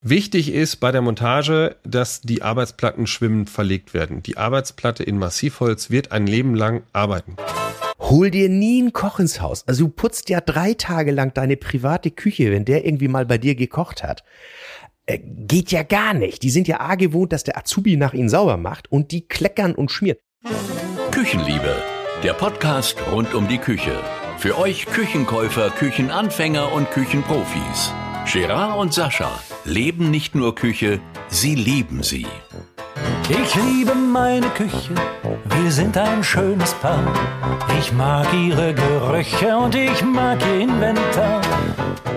Wichtig ist bei der Montage, dass die Arbeitsplatten schwimmend verlegt werden. Die Arbeitsplatte in Massivholz wird ein Leben lang arbeiten. Hol dir nie einen Koch ins Haus. Also du putzt ja drei Tage lang deine private Küche, wenn der irgendwie mal bei dir gekocht hat. Äh, geht ja gar nicht. Die sind ja A gewohnt, dass der Azubi nach ihnen sauber macht und die kleckern und schmieren. Küchenliebe, der Podcast rund um die Küche. Für euch Küchenkäufer, Küchenanfänger und Küchenprofis. Gerard und Sascha leben nicht nur Küche, sie lieben sie. Ich liebe meine Küche, wir sind ein schönes Paar. Ich mag ihre Gerüche und ich mag ihr Inventar.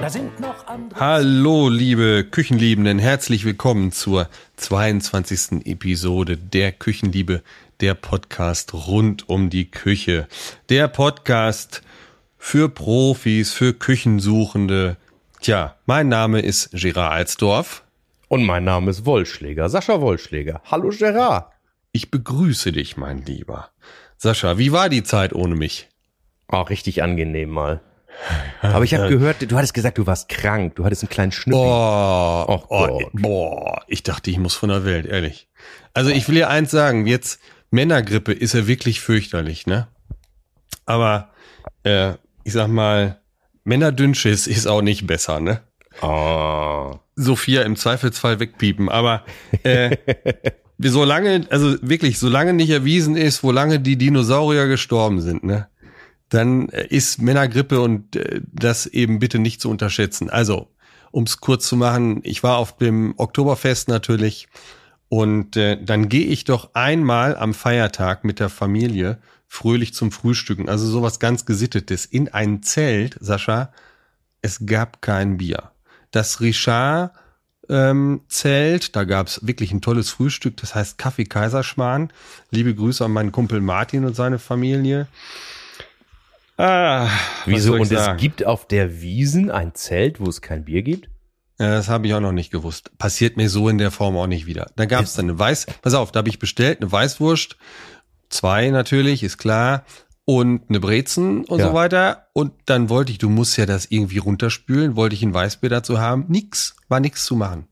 Da sind noch andere. Hallo, liebe Küchenliebenden, herzlich willkommen zur 22. Episode der Küchenliebe, der Podcast rund um die Küche. Der Podcast für Profis, für Küchensuchende. Tja, mein Name ist Gerard Alsdorf. Und mein Name ist Wollschläger, Sascha Wollschläger. Hallo Gerard. Ich begrüße dich, mein Lieber. Sascha, wie war die Zeit ohne mich? Oh, richtig angenehm mal. Aber ich habe gehört, du hattest gesagt, du warst krank. Du hattest einen kleinen Schnupfen. Oh, oh, oh, boah, ich dachte, ich muss von der Welt, ehrlich. Also ich will dir eins sagen, jetzt Männergrippe ist ja wirklich fürchterlich, ne? Aber äh, ich sag mal, Männerdünnschiss ist auch nicht besser, ne? Oh. Sophia im Zweifelsfall wegpiepen. Aber äh, solange, also wirklich, solange nicht erwiesen ist, wo lange die Dinosaurier gestorben sind, ne, dann ist Männergrippe und äh, das eben bitte nicht zu unterschätzen. Also, um es kurz zu machen, ich war auf dem Oktoberfest natürlich und äh, dann gehe ich doch einmal am Feiertag mit der Familie fröhlich zum Frühstücken, also sowas ganz Gesittetes, in ein Zelt, Sascha, es gab kein Bier das Richard ähm, Zelt. Da gab's wirklich ein tolles Frühstück, das heißt Kaffee Kaiserschmarrn. Liebe Grüße an meinen Kumpel Martin und seine Familie. Ah, Wieso? Und sagen? es gibt auf der Wiesen ein Zelt, wo es kein Bier gibt? Ja, das habe ich auch noch nicht gewusst. Passiert mir so in der Form auch nicht wieder. Da gab es dann eine Weiß, pass auf, da habe ich bestellt, eine Weißwurst, zwei natürlich, ist klar, und eine Brezen und ja. so weiter. Und dann wollte ich, du musst ja das irgendwie runterspülen, wollte ich ein Weißbier dazu haben. Nix, war nix zu machen.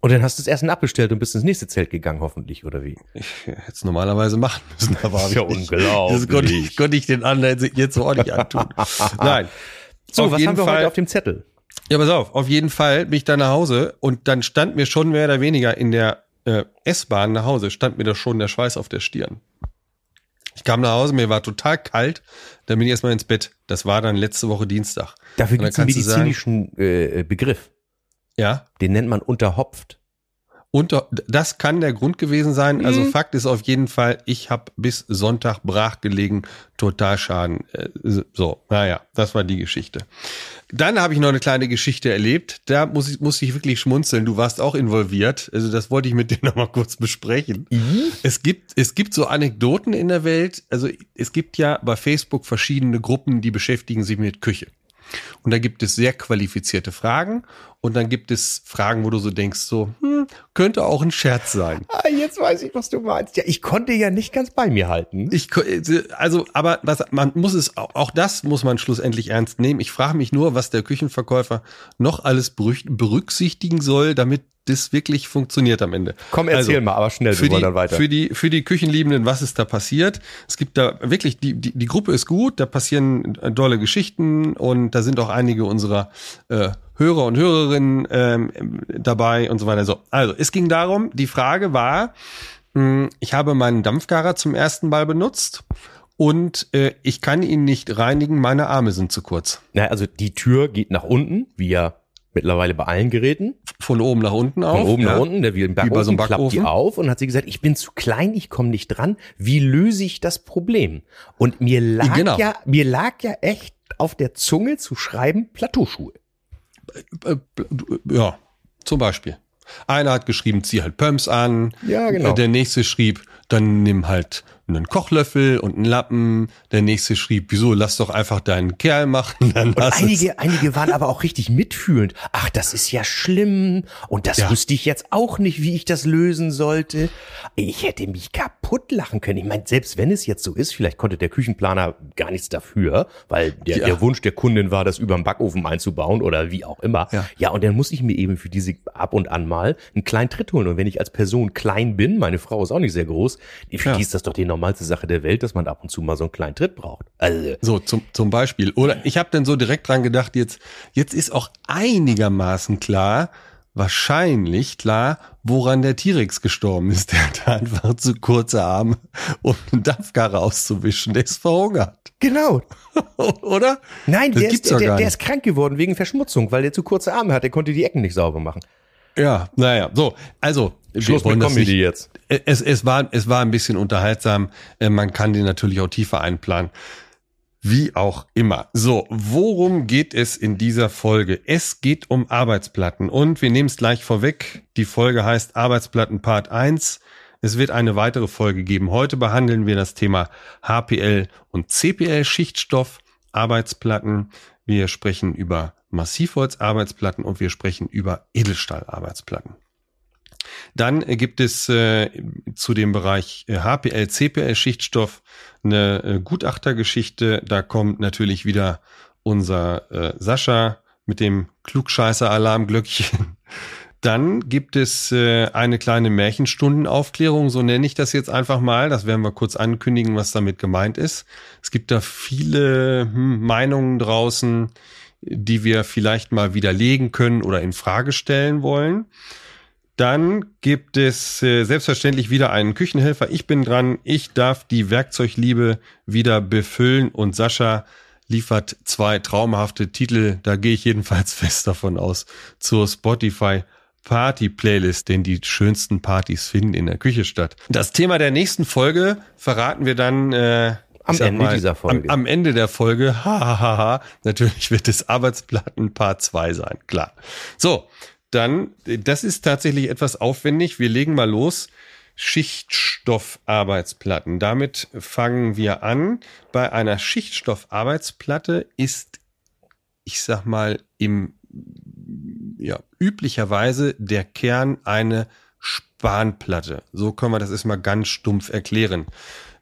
Und dann hast du es erst abbestellt und bist ins nächste Zelt gegangen, hoffentlich, oder wie? Ich hätte es normalerweise machen müssen, aber das ist ja unglaublich. Das konnte ich, konnte ich den anderen jetzt so ordentlich antun. Nein. So, auf was haben wir Fall, heute auf dem Zettel? Ja, pass auf, auf jeden Fall bin ich da nach Hause und dann stand mir schon mehr oder weniger in der äh, S-Bahn nach Hause, stand mir da schon der Schweiß auf der Stirn. Ich kam nach Hause, mir war total kalt, dann bin ich erstmal ins Bett. Das war dann letzte Woche Dienstag. Dafür gibt es einen medizinischen sagen, äh, Begriff. Ja. Den nennt man unterhopft. Unter, das kann der Grund gewesen sein. Also mhm. Fakt ist auf jeden Fall, ich habe bis Sonntag brach gelegen, Totalschaden. Äh, so, naja, das war die Geschichte. Dann habe ich noch eine kleine Geschichte erlebt. Da muss ich, muss ich wirklich schmunzeln. Du warst auch involviert. Also das wollte ich mit dir noch mal kurz besprechen. Mhm. Es gibt, es gibt so Anekdoten in der Welt. Also es gibt ja bei Facebook verschiedene Gruppen, die beschäftigen sich mit Küche. Und da gibt es sehr qualifizierte Fragen und dann gibt es Fragen, wo du so denkst, so, hm, könnte auch ein Scherz sein. Ah, jetzt weiß ich, was du meinst. Ja, ich konnte ja nicht ganz bei mir halten. Ich, also, aber was, man muss es, auch das muss man schlussendlich ernst nehmen. Ich frage mich nur, was der Küchenverkäufer noch alles berücksichtigen soll, damit das wirklich funktioniert am Ende. Komm, erzähl also, mal, aber schnell, wir wollen dann weiter. Für die, für die Küchenliebenden, was ist da passiert? Es gibt da wirklich, die, die, die Gruppe ist gut, da passieren tolle Geschichten und da sind auch einige unserer äh, Hörer und Hörerinnen ähm, dabei und so weiter. So, also es ging darum, die Frage war, mh, hm, ich habe meinen Dampfgarer zum ersten Mal benutzt und äh, ich kann ihn nicht reinigen, meine Arme sind zu kurz. Na, also die Tür geht nach unten, wie ja mittlerweile bei allen Geräten. Von oben nach unten auf. Von oben ja. nach unten, der wie ein Backofen, bei so Backofen. klappt die auf und hat sie gesagt, ich bin zu klein, ich komme nicht dran. Wie löse ich das Problem? Und mir lag genau. ja, mir lag ja echt auf der Zunge zu schreiben Plateauschuhe. Äh, äh, ja, zum Beispiel. Einer hat geschrieben, zieh halt Pumps an. Ja, genau. Der nächste schrieb, dann nimm halt einen Kochlöffel und einen Lappen. Der nächste schrieb, wieso, lass doch einfach deinen Kerl machen. Dann und einige, einige waren aber auch richtig mitfühlend. Ach, das ist ja schlimm. Und das ja. wüsste ich jetzt auch nicht, wie ich das lösen sollte. Ich hätte mich kaputt lachen können. Ich meine, selbst wenn es jetzt so ist, vielleicht konnte der Küchenplaner gar nichts dafür, weil der, ja. der Wunsch der Kundin war, das über den Backofen einzubauen oder wie auch immer. Ja. ja, und dann muss ich mir eben für diese ab und an mal einen kleinen Tritt holen. Und wenn ich als Person klein bin, meine Frau ist auch nicht sehr groß, für ja. die ist das doch die normalste Sache der Welt, dass man ab und zu mal so einen kleinen Tritt braucht. Also. So, zum, zum Beispiel. Oder ich habe dann so direkt dran gedacht, jetzt, jetzt ist auch einigermaßen klar, wahrscheinlich klar, woran der T-Rex gestorben ist. Der hat einfach zu kurze Arme, um einen Dampfkarre auszuwischen. Der ist verhungert. Genau. Oder? Nein, der ist, der, der ist krank geworden wegen Verschmutzung, weil der zu kurze Arme hat. Der konnte die Ecken nicht sauber machen. Ja, naja, so, also Schluss mit Comedy jetzt. Es, es, war, es war ein bisschen unterhaltsam. Äh, man kann die natürlich auch tiefer einplanen. Wie auch immer. So, worum geht es in dieser Folge? Es geht um Arbeitsplatten und wir nehmen es gleich vorweg. Die Folge heißt Arbeitsplatten Part 1. Es wird eine weitere Folge geben. Heute behandeln wir das Thema HPL und CPL Schichtstoff Arbeitsplatten. Wir sprechen über Massivholz-Arbeitsplatten und wir sprechen über Edelstahl-Arbeitsplatten. Dann gibt es äh, zu dem Bereich HPL, äh, CPL Schichtstoff eine äh, Gutachtergeschichte. Da kommt natürlich wieder unser äh, Sascha mit dem Klugscheißer Alarmglöckchen. Dann gibt es äh, eine kleine Märchenstundenaufklärung, so nenne ich das jetzt einfach mal. Das werden wir kurz ankündigen, was damit gemeint ist. Es gibt da viele hm, Meinungen draußen die wir vielleicht mal widerlegen können oder in Frage stellen wollen. Dann gibt es äh, selbstverständlich wieder einen Küchenhelfer. Ich bin dran. Ich darf die Werkzeugliebe wieder befüllen und Sascha liefert zwei traumhafte Titel. Da gehe ich jedenfalls fest davon aus zur Spotify Party Playlist, denn die schönsten Partys finden in der Küche statt. Das Thema der nächsten Folge verraten wir dann äh, am Ende mal, dieser Folge. Am, am, Ende der Folge, hahaha, ha, ha, natürlich wird es Arbeitsplatten Part 2 sein, klar. So, dann, das ist tatsächlich etwas aufwendig. Wir legen mal los. Schichtstoffarbeitsplatten. Damit fangen wir an. Bei einer Schichtstoffarbeitsplatte ist, ich sag mal, im, ja, üblicherweise der Kern eine Spanplatte. So können wir das erstmal ganz stumpf erklären.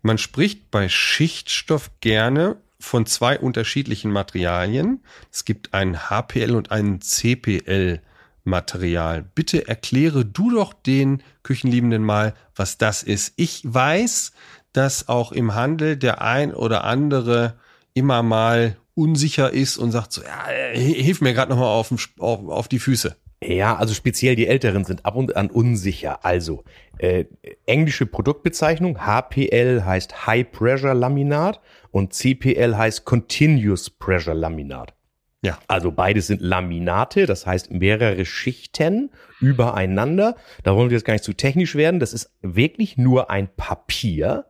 Man spricht bei Schichtstoff gerne von zwei unterschiedlichen Materialien. Es gibt ein HPL und ein CPL Material. Bitte erkläre du doch den Küchenliebenden mal, was das ist. Ich weiß, dass auch im Handel der ein oder andere immer mal unsicher ist und sagt so, ja, hilf mir gerade noch mal auf, auf, auf die Füße. Ja, also speziell die Älteren sind ab und an unsicher. Also äh, englische Produktbezeichnung HPL heißt High Pressure Laminat und CPL heißt Continuous Pressure Laminat. Ja. Also beides sind Laminate, das heißt mehrere Schichten übereinander. Da wollen wir jetzt gar nicht zu technisch werden. Das ist wirklich nur ein Papier,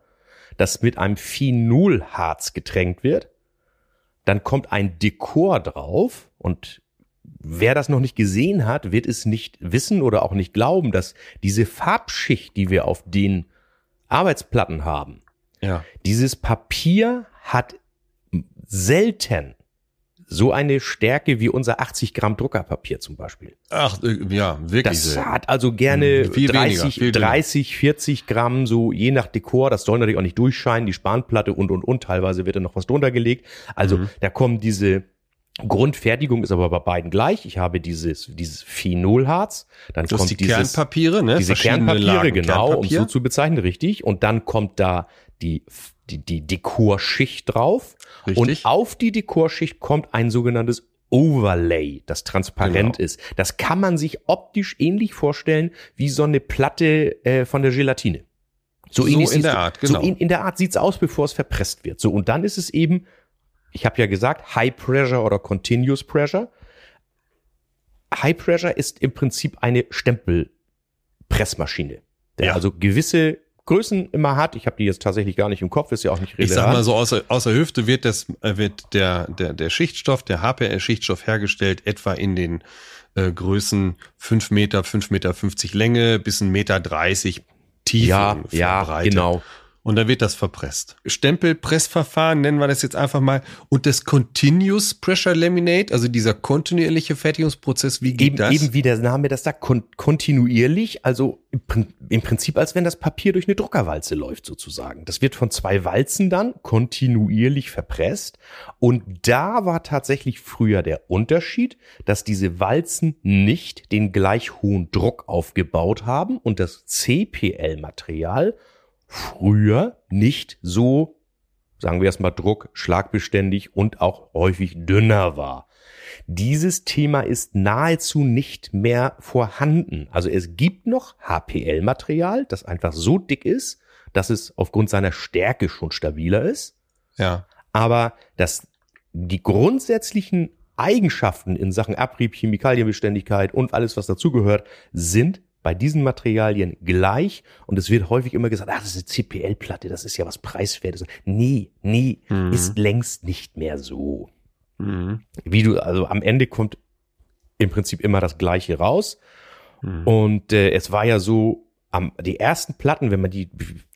das mit einem Phenolharz getränkt wird. Dann kommt ein Dekor drauf und Wer das noch nicht gesehen hat, wird es nicht wissen oder auch nicht glauben, dass diese Farbschicht, die wir auf den Arbeitsplatten haben, ja. dieses Papier hat selten so eine Stärke wie unser 80 Gramm Druckerpapier zum Beispiel. Ach, äh, ja, wirklich. Das hat also gerne 30, weniger, 30, 40 Gramm, so je nach Dekor. Das soll natürlich auch nicht durchscheinen, die Spanplatte und, und, und. Teilweise wird da noch was drunter gelegt. Also mhm. da kommen diese Grundfertigung ist aber bei beiden gleich. Ich habe dieses, dieses Phenolharz. Dann das kommt die dieses, Kernpapiere, ne? Diese Kernpapiere, Lagen genau, Kernpapier. um so zu bezeichnen, richtig. Und dann kommt da die, die, die Dekorschicht drauf. Richtig. Und auf die Dekorschicht kommt ein sogenanntes Overlay, das transparent genau. ist. Das kann man sich optisch ähnlich vorstellen wie so eine Platte äh, von der Gelatine. So, so in der Art, genau. So in, in der Art sieht's aus, bevor es verpresst wird. So, und dann ist es eben ich habe ja gesagt, High Pressure oder Continuous Pressure. High Pressure ist im Prinzip eine Stempelpressmaschine, der ja. also gewisse Größen immer hat. Ich habe die jetzt tatsächlich gar nicht im Kopf, ist ja auch nicht relevant. Ich sag mal so, außer, außer Hüfte wird, das, äh, wird der, der, der Schichtstoff, der HPL-Schichtstoff hergestellt, etwa in den äh, Größen 5 Meter, 5 Meter 50 Länge bis 1 Meter 30 Tiefe. Ja, ja, Breite. genau. Und dann wird das verpresst. Stempelpressverfahren nennen wir das jetzt einfach mal. Und das Continuous Pressure Laminate, also dieser kontinuierliche Fertigungsprozess, wie geht eben, das? Eben wie der Name das sagt, kon kontinuierlich, also im, im, Prinzip als wenn das Papier durch eine Druckerwalze läuft sozusagen. Das wird von zwei Walzen dann kontinuierlich verpresst. Und da war tatsächlich früher der Unterschied, dass diese Walzen nicht den gleich hohen Druck aufgebaut haben und das CPL-Material früher nicht so, sagen wir erstmal Druck, schlagbeständig und auch häufig dünner war. Dieses Thema ist nahezu nicht mehr vorhanden. Also es gibt noch HPL-Material, das einfach so dick ist, dass es aufgrund seiner Stärke schon stabiler ist. Ja. Aber dass die grundsätzlichen Eigenschaften in Sachen Abrieb, Chemikalienbeständigkeit und alles, was dazugehört, sind bei diesen Materialien gleich und es wird häufig immer gesagt, ah, das ist eine CPL-Platte, das ist ja was Preiswertes. Nee, nee, mhm. ist längst nicht mehr so. Mhm. Wie du, also am Ende kommt im Prinzip immer das Gleiche raus. Mhm. Und äh, es war ja so, am, die ersten Platten, wenn man die,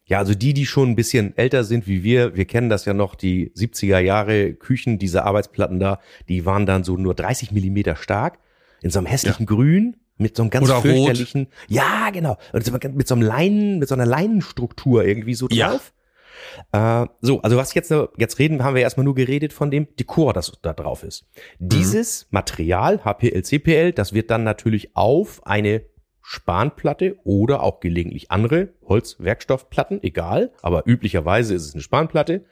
ja, also die, die schon ein bisschen älter sind wie wir, wir kennen das ja noch, die 70er Jahre Küchen, diese Arbeitsplatten da, die waren dann so nur 30 Millimeter stark, in so einem hässlichen ja. Grün mit so einem ganz Oder fürchterlichen, rot. ja, genau, mit so einem Leinen, mit so einer Leinenstruktur irgendwie so drauf. Ja. Äh, so, also was jetzt, jetzt reden, haben wir erstmal nur geredet von dem Dekor, das da drauf ist. Mhm. Dieses Material, HPL, CPL, das wird dann natürlich auf eine Spanplatte oder auch gelegentlich andere Holzwerkstoffplatten, egal, aber üblicherweise ist es eine Spanplatte,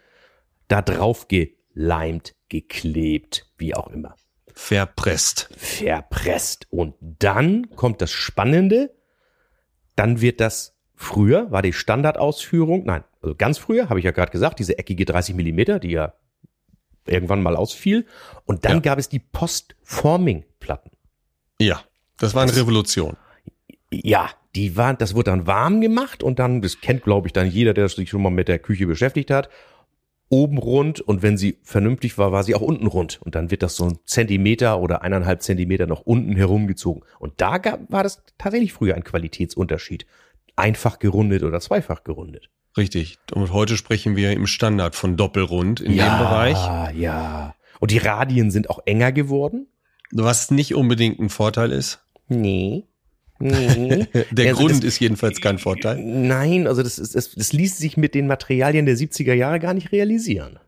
da drauf geleimt, geklebt, wie auch immer. Verpresst. Verpresst. Und dann kommt das Spannende. Dann wird das früher, war die Standardausführung, nein, also ganz früher, habe ich ja gerade gesagt, diese eckige 30 Millimeter, die ja irgendwann mal ausfiel. Und dann ja. gab es die Postforming-Platten. Ja, das war eine das, Revolution. Ja, die waren, das wurde dann warm gemacht und dann, das kennt glaube ich dann jeder, der sich schon mal mit der Küche beschäftigt hat oben rund und wenn sie vernünftig war, war sie auch unten rund. Und dann wird das so ein Zentimeter oder eineinhalb Zentimeter noch unten herumgezogen. Und da gab, war das tatsächlich früher ein Qualitätsunterschied. Einfach gerundet oder zweifach gerundet. Richtig. Und heute sprechen wir im Standard von Doppelrund in ja, dem Bereich. Ja, ja. Und die Radien sind auch enger geworden. Was nicht unbedingt ein Vorteil ist. Nee. Nee. der also Grund das, ist jedenfalls kein Vorteil. Nein, also das, ist, das, das ließ sich mit den Materialien der 70er Jahre gar nicht realisieren.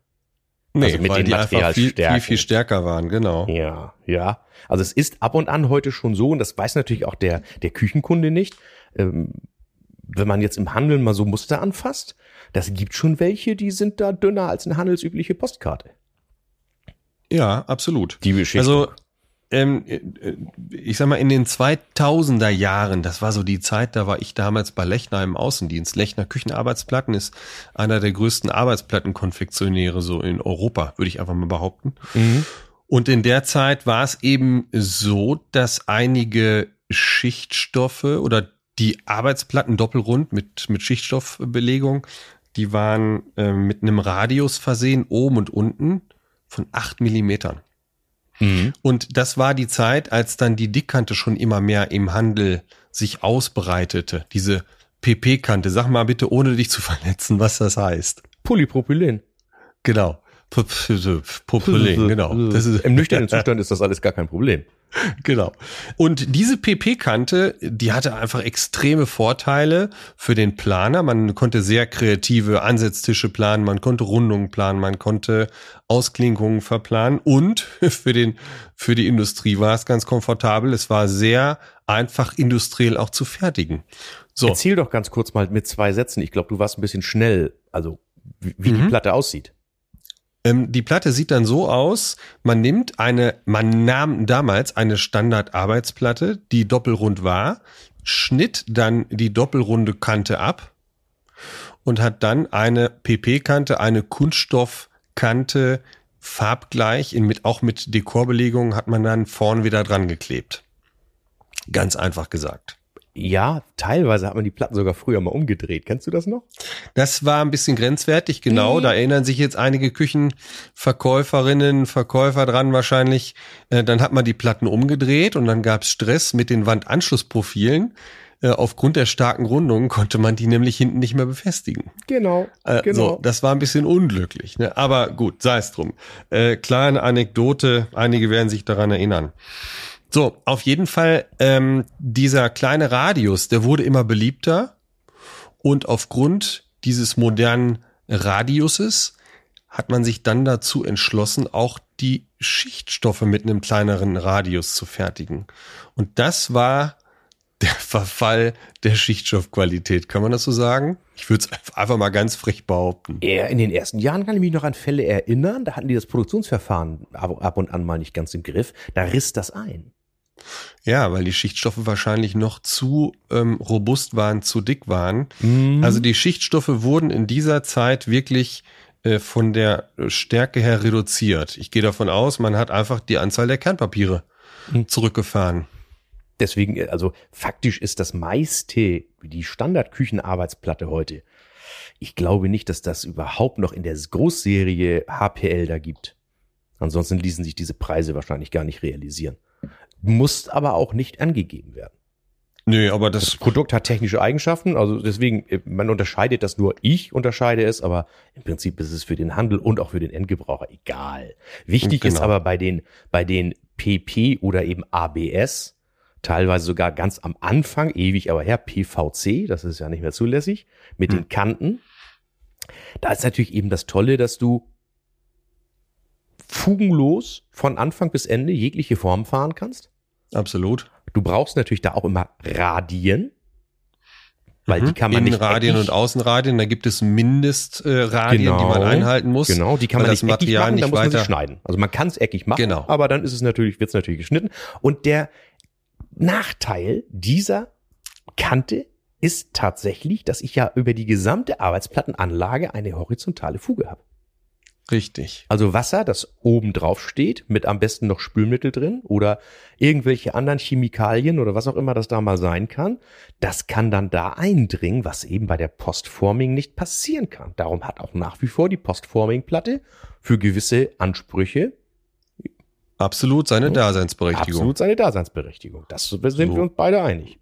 Nee, also mit weil den die einfach viel, viel, viel stärker waren, genau. Ja, ja. Also es ist ab und an heute schon so, und das weiß natürlich auch der, der Küchenkunde nicht, ähm, wenn man jetzt im Handeln mal so Muster anfasst, das gibt schon welche, die sind da dünner als eine handelsübliche Postkarte. Ja, absolut. Die Beschichtung. Also ähm, äh, ich sag mal, in den 2000er Jahren, das war so die Zeit, da war ich damals bei Lechner im Außendienst. Lechner Küchenarbeitsplatten ist einer der größten Arbeitsplattenkonfektionäre so in Europa, würde ich einfach mal behaupten. Mhm. Und in der Zeit war es eben so, dass einige Schichtstoffe oder die Arbeitsplatten doppelrund mit, mit Schichtstoffbelegung, die waren äh, mit einem Radius versehen, oben und unten, von acht Millimetern. Mhm. Und das war die Zeit, als dann die Dickkante schon immer mehr im Handel sich ausbreitete. Diese PP-Kante. Sag mal bitte, ohne dich zu verletzen, was das heißt. Polypropylen. Genau. Propylen, genau. Das ist, Im nüchternen Zustand ist das alles gar kein Problem. Genau. Und diese PP-Kante, die hatte einfach extreme Vorteile für den Planer. Man konnte sehr kreative Ansetztische planen, man konnte Rundungen planen, man konnte Ausklinkungen verplanen und für den, für die Industrie war es ganz komfortabel. Es war sehr einfach industriell auch zu fertigen. So. Erzähl doch ganz kurz mal mit zwei Sätzen. Ich glaube, du warst ein bisschen schnell, also wie, wie mhm. die Platte aussieht. Ähm, die Platte sieht dann so aus, man nimmt eine, man nahm damals eine Standard-Arbeitsplatte, die doppelrund war, schnitt dann die doppelrunde Kante ab und hat dann eine PP-Kante, eine Kunststoffkante, farbgleich, in, mit, auch mit Dekorbelegung hat man dann vorn wieder dran geklebt. Ganz einfach gesagt. Ja, teilweise hat man die Platten sogar früher mal umgedreht. Kennst du das noch? Das war ein bisschen grenzwertig, genau. Mhm. Da erinnern sich jetzt einige Küchenverkäuferinnen, Verkäufer dran wahrscheinlich. Äh, dann hat man die Platten umgedreht und dann gab's Stress mit den Wandanschlussprofilen. Äh, aufgrund der starken Rundungen konnte man die nämlich hinten nicht mehr befestigen. Genau, Äh, genau. So, das war ein bisschen unglücklich. Ne? Aber gut, sei es drum. Kleine Anekdote, einige werden sich daran erinnern. So, auf jeden Fall, ähm, dieser kleine Radius, der wurde immer beliebter. Und aufgrund dieses modernen Radiuses hat man sich dann dazu entschlossen, auch die Schichtstoffe mit einem kleineren Radius zu fertigen. Und das war der Verfall der Schichtstoffqualität. Kann man das so sagen? Ich würde es einfach mal ganz frech behaupten. Ja, in den ersten Jahren kann ich mich noch an Fälle erinnern, da hatten die das Produktionsverfahren ab, und an mal nicht ganz im Griff. Da riss das ein. Ja, weil die Schichtstoffe wahrscheinlich noch zu ähm, robust waren, zu dick waren. Also die Schichtstoffe wurden in dieser Zeit wirklich äh, von der Stärke her reduziert. Ich gehe davon aus, man hat einfach die Anzahl der Kernpapiere zurückgefahren. Deswegen, also faktisch ist das meiste, die Standardküchenarbeitsplatte heute. Ich glaube nicht, dass das überhaupt noch in der Großserie HPL da gibt. Ansonsten ließen sich diese Preise wahrscheinlich gar nicht realisieren. Muss aber auch nicht angegeben werden. Nö, aber das, Das Produkt hat technische Eigenschaften, also deswegen, äh, man unterscheidet das nur, ich unterscheide es, aber im Prinzip ist es für den Handel und auch für den Endgebraucher egal. Wichtig ist Genau. aber bei den, bei den PP oder eben ABS, teilweise sogar ganz am Anfang, ewig aber her, PVC, das ist ja nicht mehr zulässig, mit den Kanten. Da ist natürlich eben das Tolle, dass du fugenlos von Anfang bis Ende jegliche Form fahren kannst. Absolut. Du brauchst natürlich da auch immer Radien, weil die kann man nicht Innenradien eckig- und Außenradien, da gibt es Mindestradien, Radien, die Genau. man einhalten muss. Genau, die kann man das nicht eckig Material machen, da nicht muss man sie schneiden. Also man kann es eckig machen, Genau. aber dann ist es natürlich, wird es natürlich geschnitten. Und der Nachteil dieser Kante ist tatsächlich, dass ich ja über die gesamte Arbeitsplattenanlage eine horizontale Fuge habe. Richtig. Also Wasser, das oben drauf steht, mit am besten noch Spülmittel drin oder irgendwelche anderen Chemikalien oder was auch immer das da mal sein kann, das kann dann da eindringen, was eben bei der Postforming nicht passieren kann. Darum hat auch nach wie vor die Postforming-Platte für gewisse Ansprüche Absolut seine Daseinsberechtigung. absolut seine Daseinsberechtigung. Das sind So. wir uns beide einig.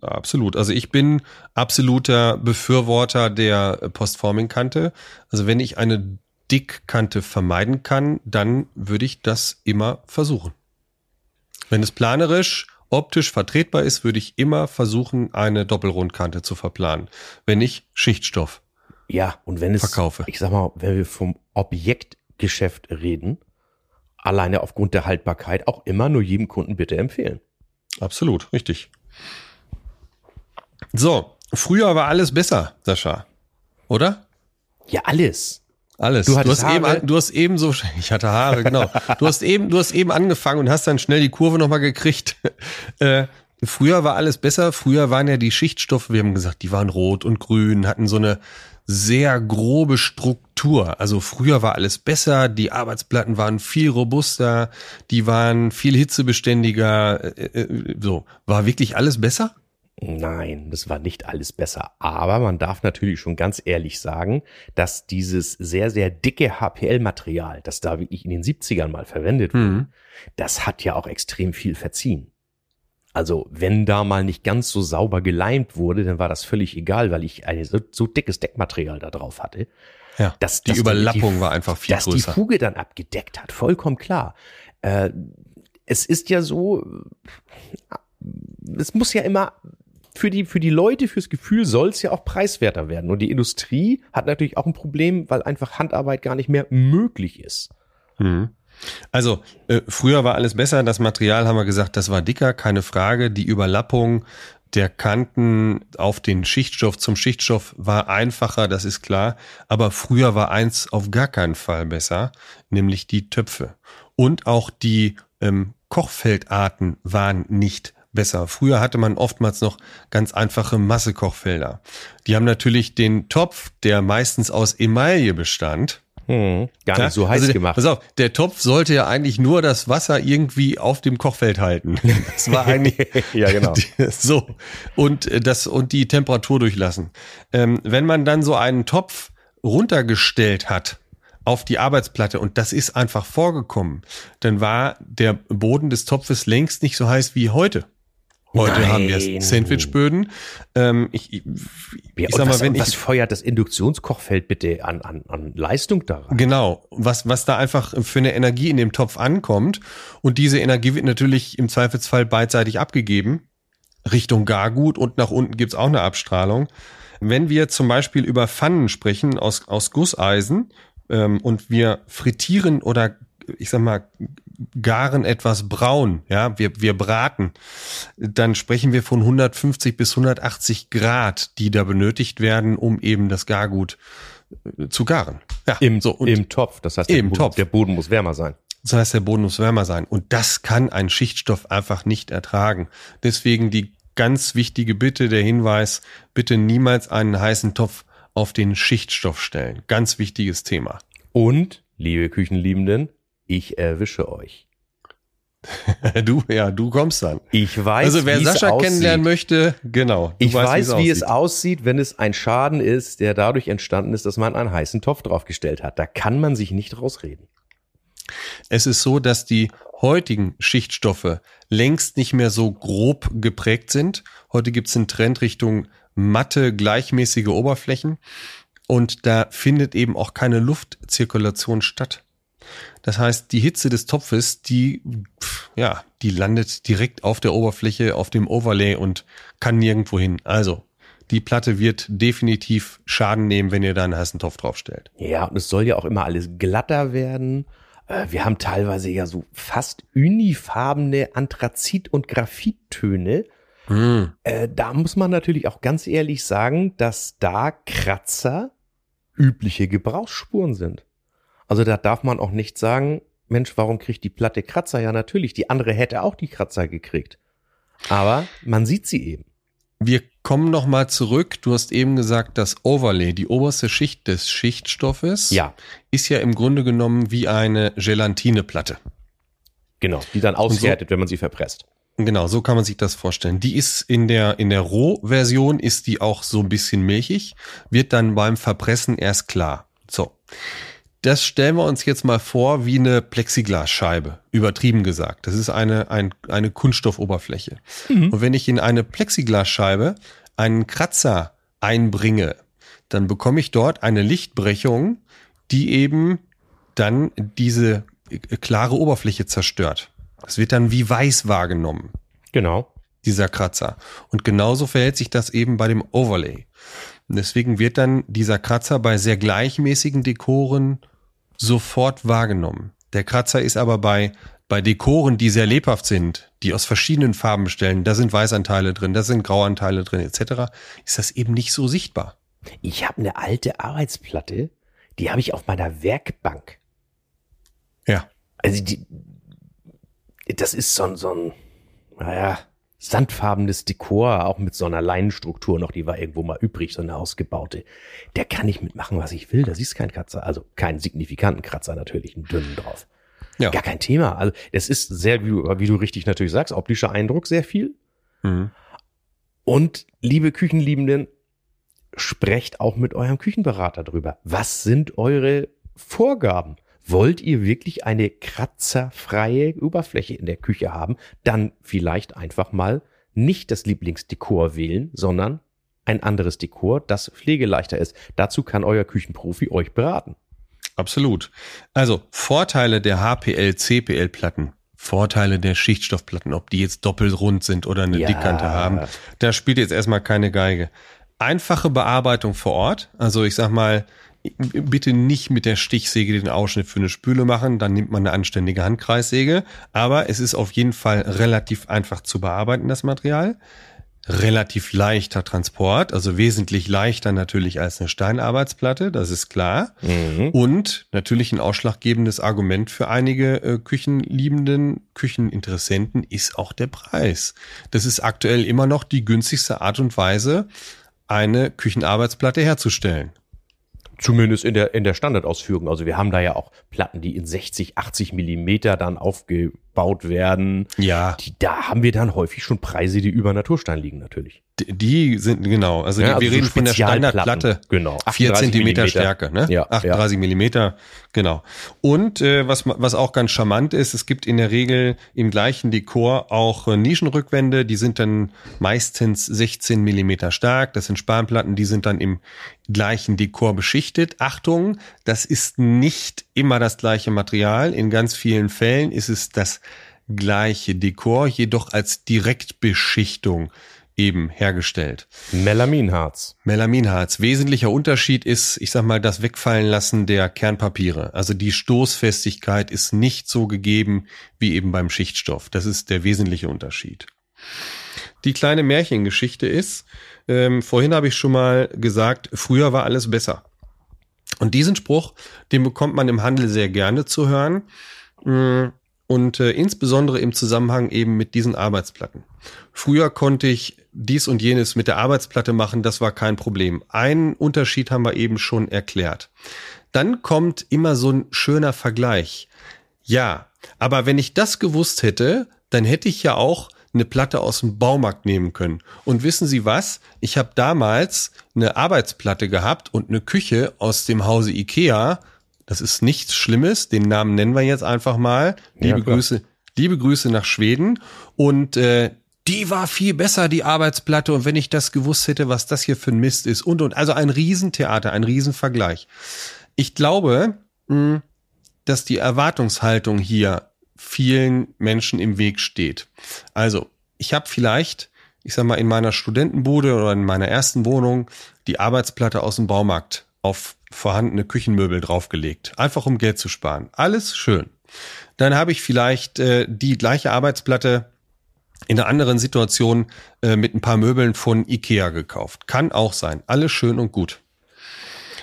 Absolut. Also ich bin absoluter Befürworter der Postforming-Kante. Also wenn ich eine Dickkante vermeiden kann, dann würde ich das immer versuchen. Wenn es planerisch, optisch vertretbar ist, würde ich immer versuchen, eine Doppelrundkante zu verplanen. Wenn nicht Schichtstoff. Ja, und wenn es, Verkaufe. ich sag mal, wenn wir vom Objektgeschäft reden, alleine aufgrund der Haltbarkeit auch immer nur jedem Kunden bitte empfehlen. Absolut, richtig. So, früher war alles besser, Sascha. Oder? Ja, alles. Alles. Du Du, hast eben, Haare. du hast eben so, ich hatte Haare, genau. Du hast eben, du hast eben angefangen und hast dann schnell die Kurve nochmal gekriegt. Äh, früher war alles besser. Früher waren ja die Schichtstoffe, wir haben gesagt, die waren rot und grün, hatten so eine sehr grobe Struktur. Also früher war alles besser, die Arbeitsplatten waren viel robuster, die waren viel hitzebeständiger. Äh, äh, so, war wirklich alles besser? Nein, das war nicht alles besser. Aber man darf natürlich schon ganz ehrlich sagen, dass dieses sehr, sehr dicke HPL-Material, das da wirklich in den 70ern mal verwendet wurde, Mhm. das hat ja auch extrem viel verziehen. Also wenn da mal nicht ganz so sauber geleimt wurde, dann war das völlig egal, weil ich ein so, so dickes Deckmaterial da drauf hatte. Ja, dass, die dass Überlappung war einfach viel dass größer. die Fuge dann abgedeckt hat, vollkommen klar. Äh, es ist ja so, es muss ja immer für die, für die Leute, fürs Gefühl soll es ja auch preiswerter werden. Und die Industrie hat natürlich auch ein Problem, weil einfach Handarbeit gar nicht mehr möglich ist. Mhm. Also, äh, früher war alles besser. Das Material haben wir gesagt, das war dicker, keine Frage. Die Überlappung der Kanten auf den Schichtstoff zum Schichtstoff war einfacher, das ist klar. Aber früher war eins auf gar keinen Fall besser, nämlich die Töpfe. Und auch die ähm, Kochfeldarten waren nicht besser. Früher hatte man oftmals noch ganz einfache Massekochfelder. Die haben natürlich den Topf, der meistens aus Emaille bestand, Hm, gar nicht so heiß also gemacht. Pass auf, der Topf sollte ja eigentlich nur das Wasser irgendwie auf dem Kochfeld halten. Das war eigentlich ja, genau. so und äh, das und die Temperatur durchlassen. Ähm, wenn man dann so einen Topf runtergestellt hat auf die Arbeitsplatte und das ist einfach vorgekommen, dann war der Boden des Topfes längst nicht so heiß wie heute. Heute Nein. haben wir Sandwichböden. Ähm, ich, ich, ich sag mal, was, wenn was ich feuert das Induktionskochfeld bitte an, an, an Leistung da rein? Genau, was, was da einfach für eine Energie in dem Topf ankommt. Und diese Energie wird natürlich im Zweifelsfall beidseitig abgegeben. Richtung Gargut und nach unten gibt's auch eine Abstrahlung. Wenn wir zum Beispiel über Pfannen sprechen aus, aus Gusseisen ähm, und wir frittieren oder ich sag mal, garen etwas braun, ja, wir, wir braten, dann sprechen wir von 150 bis 180 Grad, die da benötigt werden, um eben das Gargut äh, zu garen. Ja, Im, so, Im Topf. Das heißt, der, Boden, Topf. der Boden muss wärmer sein. das heißt, der Boden muss wärmer sein. Und das kann ein Schichtstoff einfach nicht ertragen. Deswegen die ganz wichtige Bitte, der Hinweis, bitte niemals einen heißen Topf auf den Schichtstoff stellen. Ganz wichtiges Thema. Und, liebe Küchenliebenden, ich erwische euch. Du, ja, du kommst dann. Ich weiß, also wer Sascha aussieht. kennenlernen möchte, genau. Ich weiß, weißt, wie es aussieht, wenn es ein Schaden ist, der dadurch entstanden ist, dass man einen heißen Topf draufgestellt hat. Da kann man sich nicht rausreden. Es ist so, dass die heutigen Schichtstoffe längst nicht mehr so grob geprägt sind. Heute gibt es einen Trend Richtung matte, gleichmäßige Oberflächen und da findet eben auch keine Luftzirkulation statt. Das heißt, die Hitze des Topfes, die, ja, die landet direkt auf der Oberfläche, auf dem Overlay und kann nirgendwo hin. Also, die Platte wird definitiv Schaden nehmen, wenn ihr da einen heißen Topf draufstellt. Ja, und es soll ja auch immer alles glatter werden. Äh, Wir haben teilweise ja so fast unifarbene Anthrazit- und Graphittöne. Äh, Da muss man natürlich auch ganz ehrlich sagen, dass da Kratzer übliche Gebrauchsspuren sind. Also da darf man auch nicht sagen, Mensch, warum kriegt die Platte Kratzer? Ja, natürlich, die andere hätte auch die Kratzer gekriegt. Aber man sieht sie eben. Wir kommen noch mal zurück. Du hast eben gesagt, das Overlay, die oberste Schicht des Schichtstoffes, Ja, ist ja im Grunde genommen wie eine Gelatineplatte. genau. Die dann aushärtet, wenn man sie verpresst. Genau, so kann man sich das vorstellen. Die ist in der, in der Rohversion ist die auch so ein bisschen milchig, wird dann beim Verpressen erst klar. So. Das stellen wir uns jetzt mal vor wie eine Plexiglasscheibe, übertrieben gesagt. Das ist eine, ein, eine Kunststoffoberfläche. Und wenn ich in eine Plexiglasscheibe einen Kratzer einbringe, dann bekomme ich dort eine Lichtbrechung, die eben dann diese äh, klare Oberfläche zerstört. Das wird dann wie weiß wahrgenommen, Genau. dieser Kratzer. Und genauso verhält sich das eben bei dem Overlay. Und deswegen wird dann dieser Kratzer bei sehr gleichmäßigen Dekoren sofort wahrgenommen. Der Kratzer ist aber bei, bei Dekoren, die sehr lebhaft sind, die aus verschiedenen Farben bestellen, da sind Weißanteile drin, da sind Grauanteile drin, etc., ist das eben nicht so sichtbar. Ich habe eine alte Arbeitsplatte, die habe ich auf meiner Werkbank. Ja. Also die, das ist so ein, so ein, naja, sandfarbenes Dekor, auch mit so einer Leinenstruktur noch, die war irgendwo mal übrig, so eine ausgebaute. Der kann ich mitmachen, was ich will. Das ist kein Kratzer, also keinen signifikanten Kratzer natürlich, einen dünnen drauf. Ja. Gar kein Thema. Also es ist sehr, wie du, wie du richtig natürlich sagst, optischer Eindruck sehr viel. Mhm. Und liebe Küchenliebenden, sprecht auch mit eurem Küchenberater drüber. Was sind eure Vorgaben? Wollt ihr wirklich eine kratzerfreie Oberfläche in der Küche haben? Dann vielleicht einfach mal nicht das Lieblingsdekor wählen, sondern ein anderes Dekor, das pflegeleichter ist. Dazu kann euer Küchenprofi euch beraten. Absolut. Also Vorteile der HPL, CPL Platten, Vorteile der Schichtstoffplatten, ob die jetzt doppelt rund sind oder eine Ja. Dickkante haben, da spielt jetzt erstmal keine Geige. Einfache Bearbeitung vor Ort, also ich sag mal, bitte nicht mit der Stichsäge den Ausschnitt für eine Spüle machen, dann nimmt man eine anständige Handkreissäge, aber es ist auf jeden Fall relativ einfach zu bearbeiten, das Material relativ leichter Transport, also wesentlich leichter natürlich als eine Steinarbeitsplatte, das ist klar. Und natürlich ein ausschlaggebendes Argument für einige äh, Küchenliebenden, Kücheninteressenten ist auch der Preis. Das ist aktuell immer noch die günstigste Art und Weise, eine Küchenarbeitsplatte herzustellen. Zumindest in der, in der Standardausführung. Also wir haben da ja auch Platten, die in 60, 80 Millimeter dann aufge, gebaut werden. Ja. Die, da haben wir dann häufig schon Preise, die über Naturstein liegen, natürlich. Die, sind, genau, also, Ja, die, also wir so reden von der. Standardplatte. Genau. 4 38 Zentimeter. Stärke, ne? Ja, 38 Millimeter, genau. Und äh, was, was auch ganz charmant ist, es gibt in der Regel im gleichen Dekor auch äh, Nischenrückwände, die sind dann meistens 16 Millimeter stark. Das sind Spanplatten, die sind dann im gleichen Dekor beschichtet. Achtung, das ist nicht immer das gleiche Material. In ganz vielen Fällen ist es das gleiche Dekor, jedoch als Direktbeschichtung eben hergestellt. Melaminharz. Melaminharz. Wesentlicher Unterschied ist, ich sag mal, das Wegfallen lassen der Kernpapiere. Also die Stoßfestigkeit ist nicht so gegeben wie eben beim Schichtstoff. Das ist der wesentliche Unterschied. Die kleine Märchengeschichte ist, ähm, vorhin habe ich schon mal gesagt, früher war alles besser. Und diesen Spruch, den bekommt man im Handel sehr gerne zu hören. Mm, Und äh, insbesondere im Zusammenhang eben mit diesen Arbeitsplatten. Früher konnte ich dies und jenes mit der Arbeitsplatte machen, das war kein Problem. Einen Unterschied haben wir eben schon erklärt. Dann kommt immer so ein schöner Vergleich. Ja, aber wenn ich das gewusst hätte, dann hätte ich ja auch eine Platte aus dem Baumarkt nehmen können. Und wissen Sie was? Ich habe damals eine Arbeitsplatte gehabt und eine Küche aus dem Hause Ikea. Das ist nichts Schlimmes. Den Namen nennen wir jetzt einfach mal. Ja, Liebe klar. Grüße, liebe Grüße nach Schweden. Und äh, die war viel besser, die Arbeitsplatte. Und wenn ich das gewusst hätte, was das hier für ein Mist ist und und. Also ein Riesentheater, ein Riesenvergleich. Ich glaube, mh, dass die Erwartungshaltung hier vielen Menschen im Weg steht. Also, ich habe vielleicht, ich sag mal, in meiner Studentenbude oder in meiner ersten Wohnung die Arbeitsplatte aus dem Baumarkt auf vorhandene Küchenmöbel draufgelegt. Einfach um Geld zu sparen. Alles schön. Dann habe ich vielleicht äh, die gleiche Arbeitsplatte in einer anderen Situation äh, mit ein paar Möbeln von Ikea gekauft. Kann auch sein. Alles schön und gut.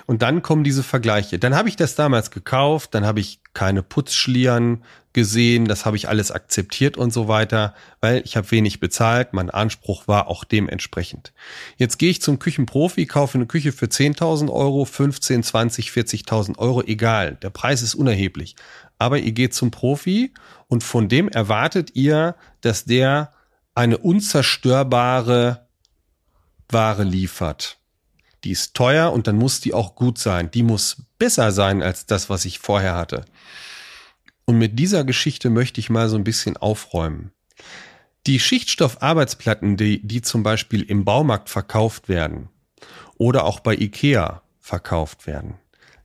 Und dann kommen diese Vergleiche. Dann habe ich das damals gekauft, dann habe ich keine Putzschlieren gesehen, das habe ich alles akzeptiert und so weiter, weil ich habe wenig bezahlt, mein Anspruch war auch dementsprechend. Jetzt gehe ich zum Küchenprofi, kaufe eine Küche für 10.000 Euro, 15, 20, 40.000 Euro, egal, der Preis ist unerheblich. Aber ihr geht zum Profi und von dem erwartet ihr, dass der eine unzerstörbare Ware liefert. Die ist teuer und dann muss die auch gut sein. Die muss besser sein als das, was ich vorher hatte. Und mit dieser Geschichte möchte ich mal so ein bisschen aufräumen. Die Schichtstoffarbeitsplatten, die, die zum Beispiel im Baumarkt verkauft werden oder auch bei Ikea verkauft werden,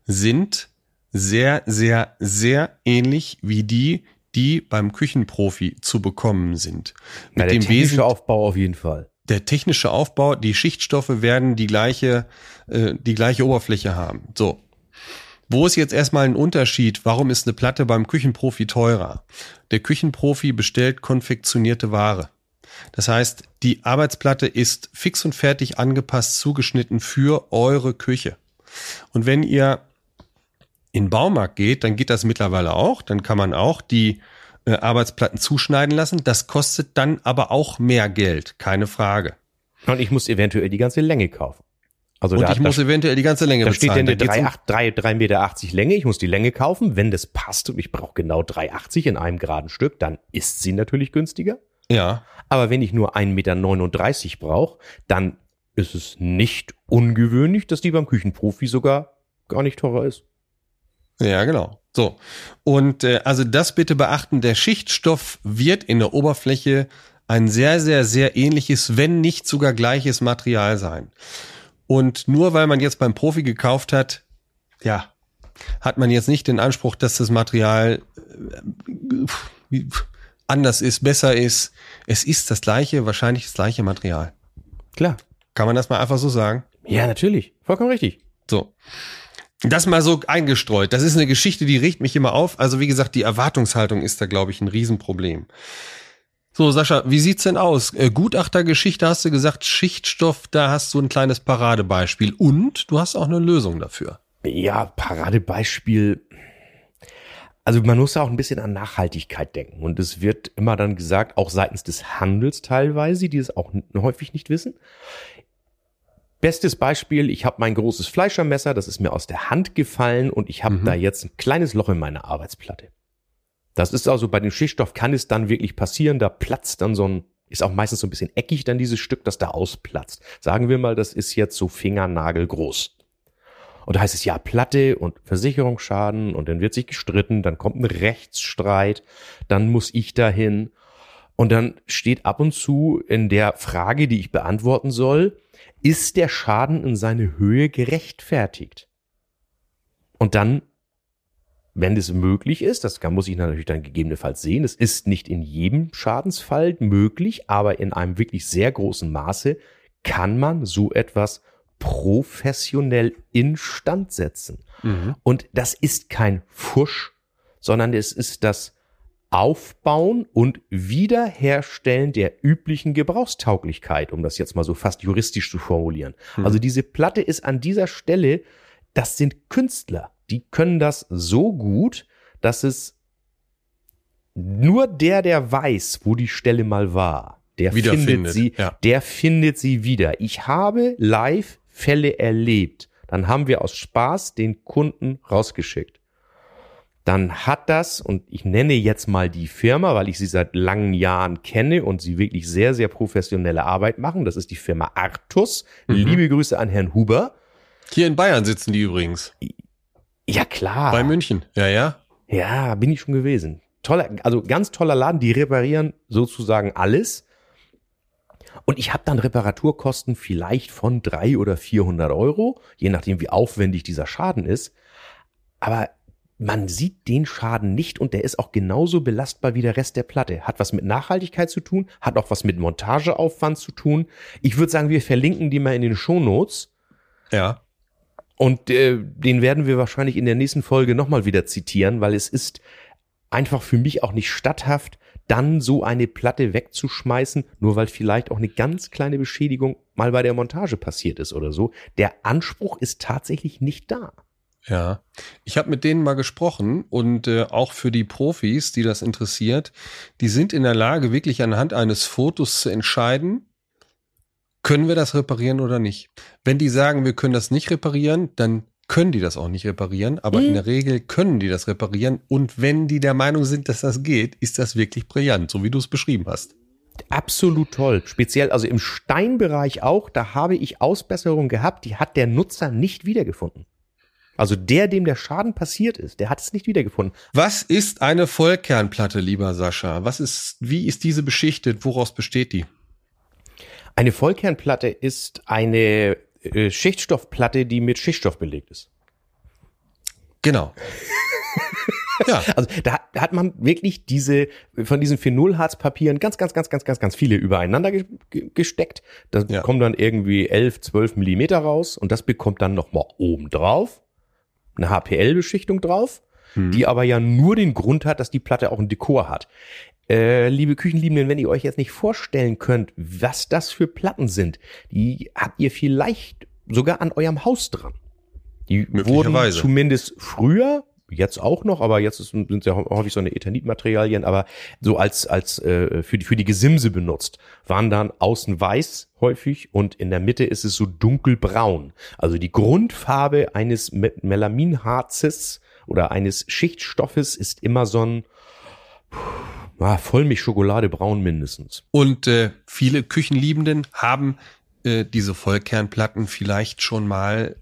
sind sehr, sehr, sehr ähnlich wie die, die beim Küchenprofi zu bekommen sind. Na, der technische Aufbau auf jeden Fall. der technische Aufbau, die Schichtstoffe werden die gleiche, äh, die gleiche Oberfläche haben. So. Wo ist jetzt erstmal ein Unterschied? Warum ist eine Platte beim Küchenprofi teurer? Der Küchenprofi bestellt konfektionierte Ware. Das heißt, die Arbeitsplatte ist fix und fertig angepasst, zugeschnitten für eure Küche. Und wenn ihr in den Baumarkt geht, dann geht das mittlerweile auch. Dann kann man auch die äh, Arbeitsplatten zuschneiden lassen. Das kostet dann aber auch mehr Geld, keine Frage. Und ich muss eventuell die ganze Länge kaufen. Also Und da, ich muss da, eventuell die ganze Länge da steht bezahlen. denn eine Da geht's 3, 3, 3 Meter 80 Länge. Ich muss die Länge kaufen. Wenn das passt und ich brauche genau 3,80 in einem geraden Stück, dann ist sie natürlich günstiger. um, ja, Aber wenn ich nur 1,39 Meter brauche, dann ist es nicht ungewöhnlich, dass die beim Küchenprofi sogar gar nicht teurer ist. Ja, genau. So. Und äh, also das bitte beachten, der Schichtstoff wird in der Oberfläche ein sehr, sehr, sehr ähnliches, wenn nicht sogar gleiches Material sein. Und nur weil man jetzt beim Profi gekauft hat, ja, hat man jetzt nicht den Anspruch, dass das Material äh, anders ist, besser ist. Es ist das gleiche, wahrscheinlich das gleiche Material. Klar. Kann man das mal einfach so sagen? Ja, natürlich. Vollkommen richtig. So. Das mal so eingestreut. Das ist eine Geschichte, die regt mich immer auf. Also wie gesagt, die Erwartungshaltung ist da, glaube ich, ein Riesenproblem. So, Sascha, wie sieht's denn aus? Äh, Gutachtergeschichte hast du gesagt, Schichtstoff, da hast du ein kleines Paradebeispiel und du hast auch eine Lösung dafür. Ja, Paradebeispiel. Also man muss ja auch ein bisschen an Nachhaltigkeit denken. Und es wird immer dann gesagt, auch seitens des Handels teilweise, die es auch häufig nicht wissen. Bestes Beispiel, ich habe mein großes Fleischermesser, das ist mir aus der Hand gefallen und ich habe da jetzt ein kleines Loch in meiner Arbeitsplatte. Das ist also bei dem Schichtstoff kann es dann wirklich passieren, da platzt dann so ein, ist auch meistens so ein bisschen eckig dann dieses Stück, das da ausplatzt. Sagen wir mal, das ist jetzt so fingernagelgroß. Und da heißt es ja Platte und Versicherungsschaden und dann wird sich gestritten, dann kommt ein Rechtsstreit, dann muss ich dahin und dann steht ab und zu in der Frage, die ich beantworten soll, ist der Schaden in seine Höhe gerechtfertigt? Und dann, wenn es möglich ist, das kann, muss ich natürlich dann gegebenenfalls sehen, es ist nicht in jedem Schadensfall möglich, aber in einem wirklich sehr großen Maße kann man so etwas professionell instand setzen. Mhm. Und das ist kein Fusch, sondern es ist das Aufbauen und Wiederherstellen der üblichen Gebrauchstauglichkeit, um das jetzt mal so fast juristisch zu formulieren. Mhm. Also diese Platte ist an dieser Stelle, das sind Künstler, die können das so gut, dass es nur der, der weiß, wo die Stelle mal war, der findet sie, ja. der findet sie wieder. Ich habe live Fälle erlebt. Dann haben wir aus Spaß den Kunden rausgeschickt dann hat das, und ich nenne jetzt mal die Firma, weil ich sie seit langen Jahren kenne und sie wirklich sehr, sehr professionelle Arbeit machen. Das ist die Firma Artus. Mhm. Liebe Grüße an Herrn Huber. Hier in Bayern sitzen die übrigens. Ja, klar. Bei München, ja, ja. Ja, bin ich schon gewesen. Toller, also ganz toller Laden, die reparieren sozusagen alles. Und ich habe dann Reparaturkosten vielleicht von drei oder vierhundert Euro, je nachdem wie aufwendig dieser Schaden ist. Aber man sieht den Schaden nicht und der ist auch genauso belastbar wie der Rest der Platte. Hat was mit Nachhaltigkeit zu tun, hat auch was mit Montageaufwand zu tun. Ich würde sagen, wir verlinken die mal in den Shownotes. Ja. Und äh, den werden wir wahrscheinlich in der nächsten Folge nochmal wieder zitieren, weil es ist einfach für mich auch nicht statthaft, dann so eine Platte wegzuschmeißen, nur weil vielleicht auch eine ganz kleine Beschädigung mal bei der Montage passiert ist oder so. Der Anspruch ist tatsächlich nicht da. Ja, ich habe mit denen mal gesprochen und äh, auch für die Profis, die das interessiert, die sind in der Lage, wirklich anhand eines Fotos zu entscheiden, können wir das reparieren oder nicht. Wenn die sagen, wir können das nicht reparieren, dann können die das auch nicht reparieren, aber mhm. in der Regel können die das reparieren und wenn die der Meinung sind, dass das geht, ist das wirklich brillant, so wie du es beschrieben hast. Absolut toll. Speziell, also im Steinbereich auch, da habe ich Ausbesserungen gehabt, die hat der Nutzer nicht wiedergefunden. Also der, dem der Schaden passiert ist, der hat es nicht wiedergefunden. Was ist eine Vollkernplatte, lieber Sascha? Was ist, wie ist diese beschichtet? Woraus besteht die? Eine Vollkernplatte ist eine äh, Schichtstoffplatte, die mit Schichtstoff belegt ist. Genau. ja. Also da hat man wirklich diese von diesen Phenolharzpapieren ganz, ganz, ganz, ganz, ganz, ganz viele übereinander ge gesteckt. Da ja. kommen dann irgendwie 11, 12 Millimeter raus und das bekommt dann nochmal oben drauf eine HPL-Beschichtung drauf, hm. die aber ja nur den Grund hat, dass die Platte auch ein Dekor hat. Äh, liebe Küchenliebenden, wenn ihr euch jetzt nicht vorstellen könnt, was das für Platten sind, die habt ihr vielleicht sogar an eurem Haus dran. Die wurden zumindest früher jetzt auch noch, aber jetzt sind ja häufig so eine Ethanitmaterialien, aber so als als äh, für die für die Gesimse benutzt, waren dann außen weiß häufig und in der Mitte ist es so dunkelbraun. Also die Grundfarbe eines Melaminharzes oder eines Schichtstoffes ist immer so ein ah, Vollmilchschokolade mindestens. Und äh, viele Küchenliebenden haben äh, diese Vollkernplatten vielleicht schon mal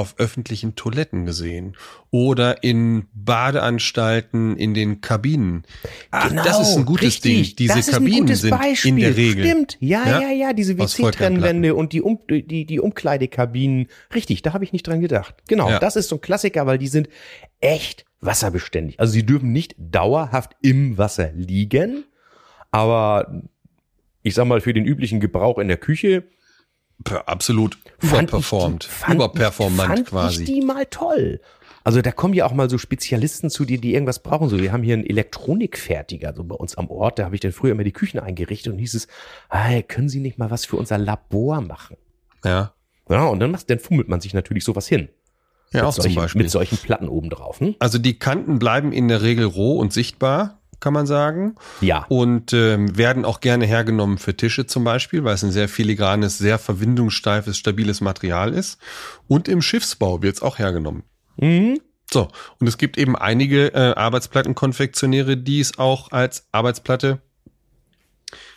auf öffentlichen Toiletten gesehen oder in Badeanstalten in den Kabinen. Ach, genau, das ist ein gutes richtig. Ding. Diese Kabinen sind Beispiel. in der Regel. Stimmt, ja, ja, ja, ja diese WC-Trennwände und die, um, die, die Umkleidekabinen. Richtig, da habe ich nicht dran gedacht. Genau, ja. das ist so ein Klassiker, weil die sind echt wasserbeständig. Also sie dürfen nicht dauerhaft im Wasser liegen, aber ich sag mal, für den üblichen Gebrauch in der Küche absolut überperformt, fand überperformant fand quasi. Ich die mal toll. Also da kommen ja auch mal so Spezialisten zu dir, die irgendwas brauchen. So, wir haben hier einen Elektronikfertiger, so bei uns am Ort. Da habe ich dann früher immer die Küchen eingerichtet und hieß es, hey, können Sie nicht mal was für unser Labor machen? Ja. Ja, und dann, macht, dann fummelt man sich natürlich sowas hin. Ja, auch solchen, zum Beispiel. Mit solchen Platten oben drauf. Hm? Also die Kanten bleiben in der Regel roh und sichtbar kann man sagen. Ja. Und ähm, werden auch gerne hergenommen für Tische zum Beispiel, weil es ein sehr filigranes, sehr verwindungssteifes, stabiles Material ist. Und im Schiffsbau wird es auch hergenommen. Mhm. So, und es gibt eben einige äh, Arbeitsplattenkonfektionäre, die es auch als Arbeitsplatte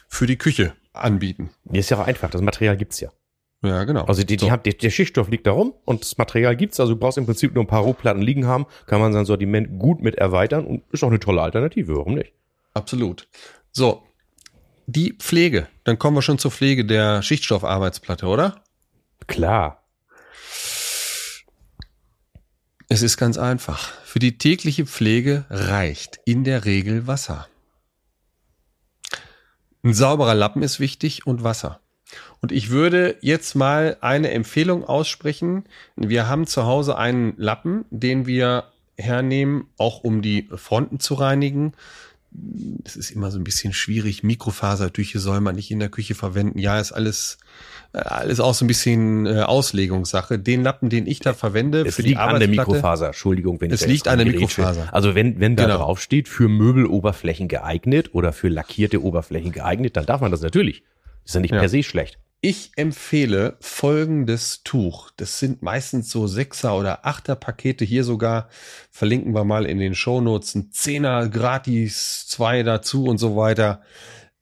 für die Küche anbieten. Ist ja auch einfach, das Material gibt's ja. Ja, genau. Also die, die so. haben, die, der Schichtstoff liegt da rum und das Material gibt's. Also du brauchst im Prinzip nur ein paar Rohplatten liegen haben, kann man sein Sortiment gut mit erweitern und ist auch eine tolle Alternative, warum nicht? Absolut. So, die Pflege. Dann kommen wir schon zur Pflege der Schichtstoffarbeitsplatte, oder? Klar. Es ist ganz einfach. Für die tägliche Pflege reicht in der Regel Wasser. Ein sauberer Lappen ist wichtig und Wasser. Und ich würde jetzt mal eine Empfehlung aussprechen. Wir haben zu Hause einen Lappen, den wir hernehmen, auch um die Fronten zu reinigen. Es ist immer so ein bisschen schwierig. Mikrofasertücher soll man nicht in der Küche verwenden. Ja, ist alles, äh, alles auch so ein bisschen äh, Auslegungssache. Den Lappen, den ich da verwende Es für die liegt an der. Mikrofaser, Entschuldigung, wenn Es ich liegt an der. Mikrofaser. Also wenn, wenn da Genau. drauf steht, für Möbeloberflächen geeignet oder für lackierte Oberflächen geeignet, dann darf man das natürlich. Ist ja nicht Ja. per se schlecht. Ich empfehle folgendes Tuch. Das sind meistens so Sechser- oder Achter-Pakete. Hier sogar verlinken wir mal in den Shownotes ein Zehner gratis, zwei dazu und so weiter.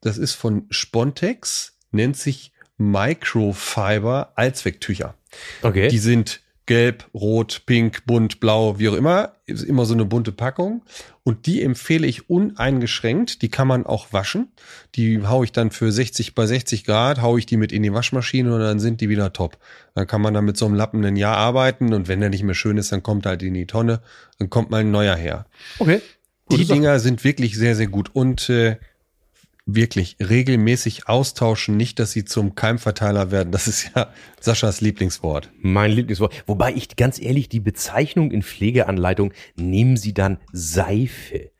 Das ist von Spontex, nennt sich Microfiber Allzwecktücher. Okay. Die sind gelb, rot, pink, bunt, blau, wie auch immer. Ist immer so eine bunte Packung. Und die empfehle ich uneingeschränkt. Die kann man auch waschen. Die hau ich dann für 60 bei 60 Grad, hau ich die mit in die Waschmaschine und dann sind die wieder top. Dann kann man da mit so einem Lappen ein Jahr arbeiten und wenn der nicht mehr schön ist, dann kommt er halt in die Tonne. Dann kommt mal ein neuer her. okay. Die. Dinger sind wirklich sehr, sehr gut und äh, wirklich regelmäßig austauschen, nicht, dass sie zum Keimverteiler werden. Das ist ja Saschas Lieblingswort. Mein Lieblingswort. Wobei ich ganz ehrlich, die Bezeichnung in Pflegeanleitung nehmen Sie dann Seife.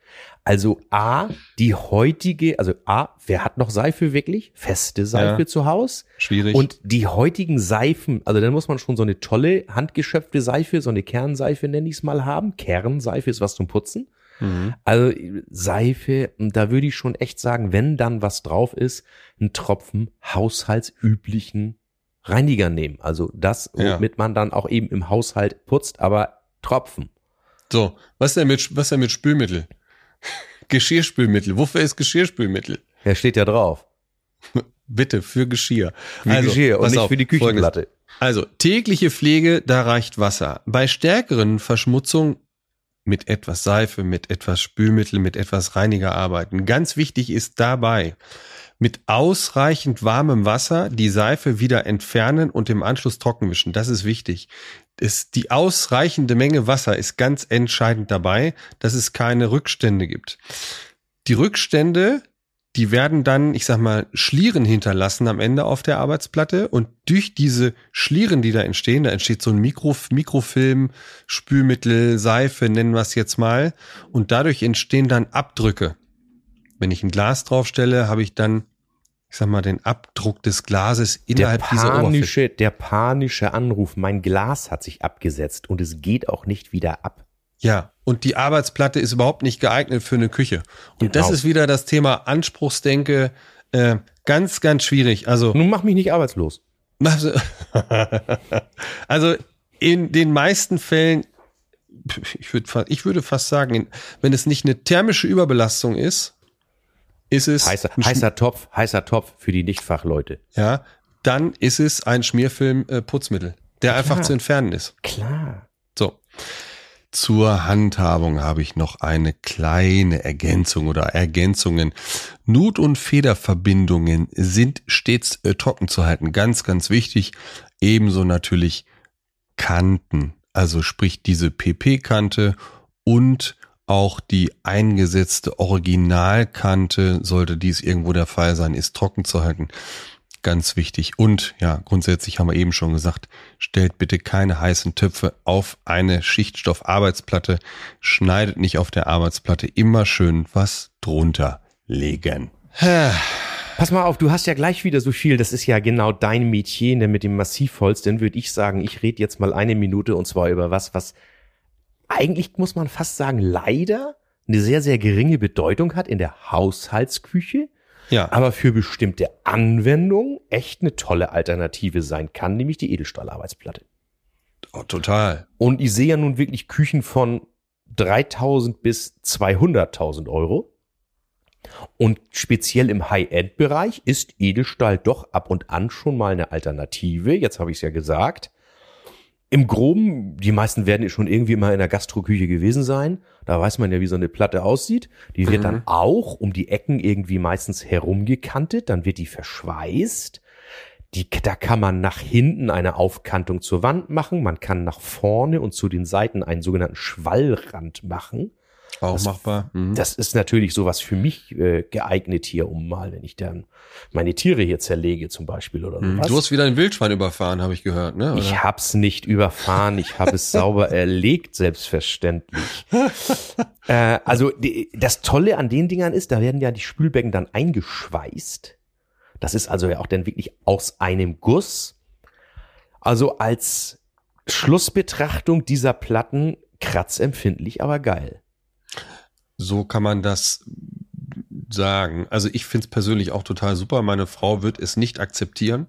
Also A, die heutige, also A, wer hat noch Seife wirklich? Feste Seife Ja. zu Hause? Schwierig. Und die heutigen Seifen, also dann muss man schon so eine tolle handgeschöpfte Seife, so eine Kernseife nenne ich es mal haben. Kernseife ist was zum Putzen. Mhm. Also Seife, da würde ich schon echt sagen, wenn dann was drauf ist, ein Tropfen haushaltsüblichen Reiniger nehmen. Also das, Ja. womit man dann auch eben im Haushalt putzt, aber Tropfen. So, was denn mit, was denn mit Spülmittel? Geschirrspülmittel. Wofür ist Geschirrspülmittel? Ja, steht ja drauf. Bitte, für Geschirr. Für Geschirr und nicht auf, für die Folgendes. Küchenplatte. Also, tägliche Pflege, da reicht Wasser. Bei stärkeren Verschmutzungen mit etwas Seife, mit etwas Spülmittel, mit etwas Reiniger arbeiten. Ganz wichtig ist dabei, mit ausreichend warmem Wasser die Seife wieder entfernen und im Anschluss trocken wischen. Das ist wichtig. Es, die ausreichende Menge Wasser ist ganz entscheidend dabei, dass es keine Rückstände gibt. Die Rückstände, die werden dann, ich sag mal, Schlieren hinterlassen am Ende auf der Arbeitsplatte und durch diese Schlieren, die da entstehen, da entsteht so ein Mikro, Mikrofilm, Spülmittel, Seife, nennen wir es jetzt mal, und dadurch entstehen dann Abdrücke. Wenn ich ein Glas draufstelle, habe ich dann, ich sag mal, den Abdruck des Glases Der innerhalb dieser Oberfläche. panische, der panische Anruf, mein Glas hat sich abgesetzt und es geht auch nicht wieder ab. Ja, und die Arbeitsplatte ist überhaupt nicht geeignet für eine Küche. Und das Genau. ist wieder das Thema Anspruchsdenke. Äh, ganz, ganz schwierig. Also Nun mach mich nicht arbeitslos. Also, in den meisten Fällen, ich würde, ich würde fast sagen, wenn es nicht eine thermische Überbelastung ist, ist es Heißer, heißer Topf, heißer Topf für die Nichtfachleute. ja, dann ist es ein Schmierfilm äh, Putzmittel, der einfach Klar. zu entfernen ist. Klar. So. Zur Handhabung habe ich noch eine kleine Ergänzung oder Ergänzungen. Nut- und Federverbindungen sind stets äh, trocken zu halten. Ganz, ganz wichtig. Ebenso natürlich Kanten. Also sprich diese PP-Kante und auch die eingesetzte Originalkante, sollte dies irgendwo der Fall sein, ist trocken zu halten. Ganz wichtig. Und ja, grundsätzlich haben wir eben schon gesagt, stellt bitte keine heißen Töpfe auf eine Schichtstoffarbeitsplatte. Schneidet nicht auf der Arbeitsplatte. Immer schön was drunter legen. Pass mal auf, du hast ja gleich wieder so viel, das ist ja genau dein Metier ne, mit dem Massivholz, dann würde ich sagen, ich rede jetzt mal eine Minute und zwar über was, was eigentlich muss man fast sagen, leider eine sehr, sehr geringe Bedeutung hat in der Haushaltsküche, Ja, aber für bestimmte Anwendungen echt eine tolle Alternative sein kann, nämlich die Edelstahlarbeitsplatte. Oh, total. Und ich sehe ja nun wirklich Küchen von 3000 bis 200.000 Euro. Und speziell im High-End-Bereich ist Edelstahl doch ab und an schon mal eine Alternative. Jetzt habe ich es ja gesagt. Im Groben, die meisten werden schon irgendwie mal in der Gastroküche gewesen sein. Da weiß man ja, wie so eine Platte aussieht. Die wird mhm. dann auch um die Ecken irgendwie meistens herumgekantet. Dann wird die verschweißt. Die, da kann man nach hinten eine Aufkantung zur Wand machen. Man kann nach vorne und zu den Seiten einen sogenannten Schwallrand machen. Auch das, machbar. Mhm. Das ist natürlich sowas für mich äh, geeignet hier, um mal, wenn ich dann meine Tiere hier zerlege zum Beispiel oder mhm. Du hast wieder ein Wildschwein überfahren, habe ich gehört, ne? Oder? Ich hab's nicht überfahren, ich habe es sauber erlegt, selbstverständlich. äh, also die, das Tolle an den Dingern ist, da werden ja die Spülbecken dann eingeschweißt. Das ist also ja auch dann wirklich aus einem Guss. Also als Schlussbetrachtung dieser Platten kratzempfindlich, aber geil. So kann man das sagen. Also ich finde es persönlich auch total super. Meine Frau wird es nicht akzeptieren.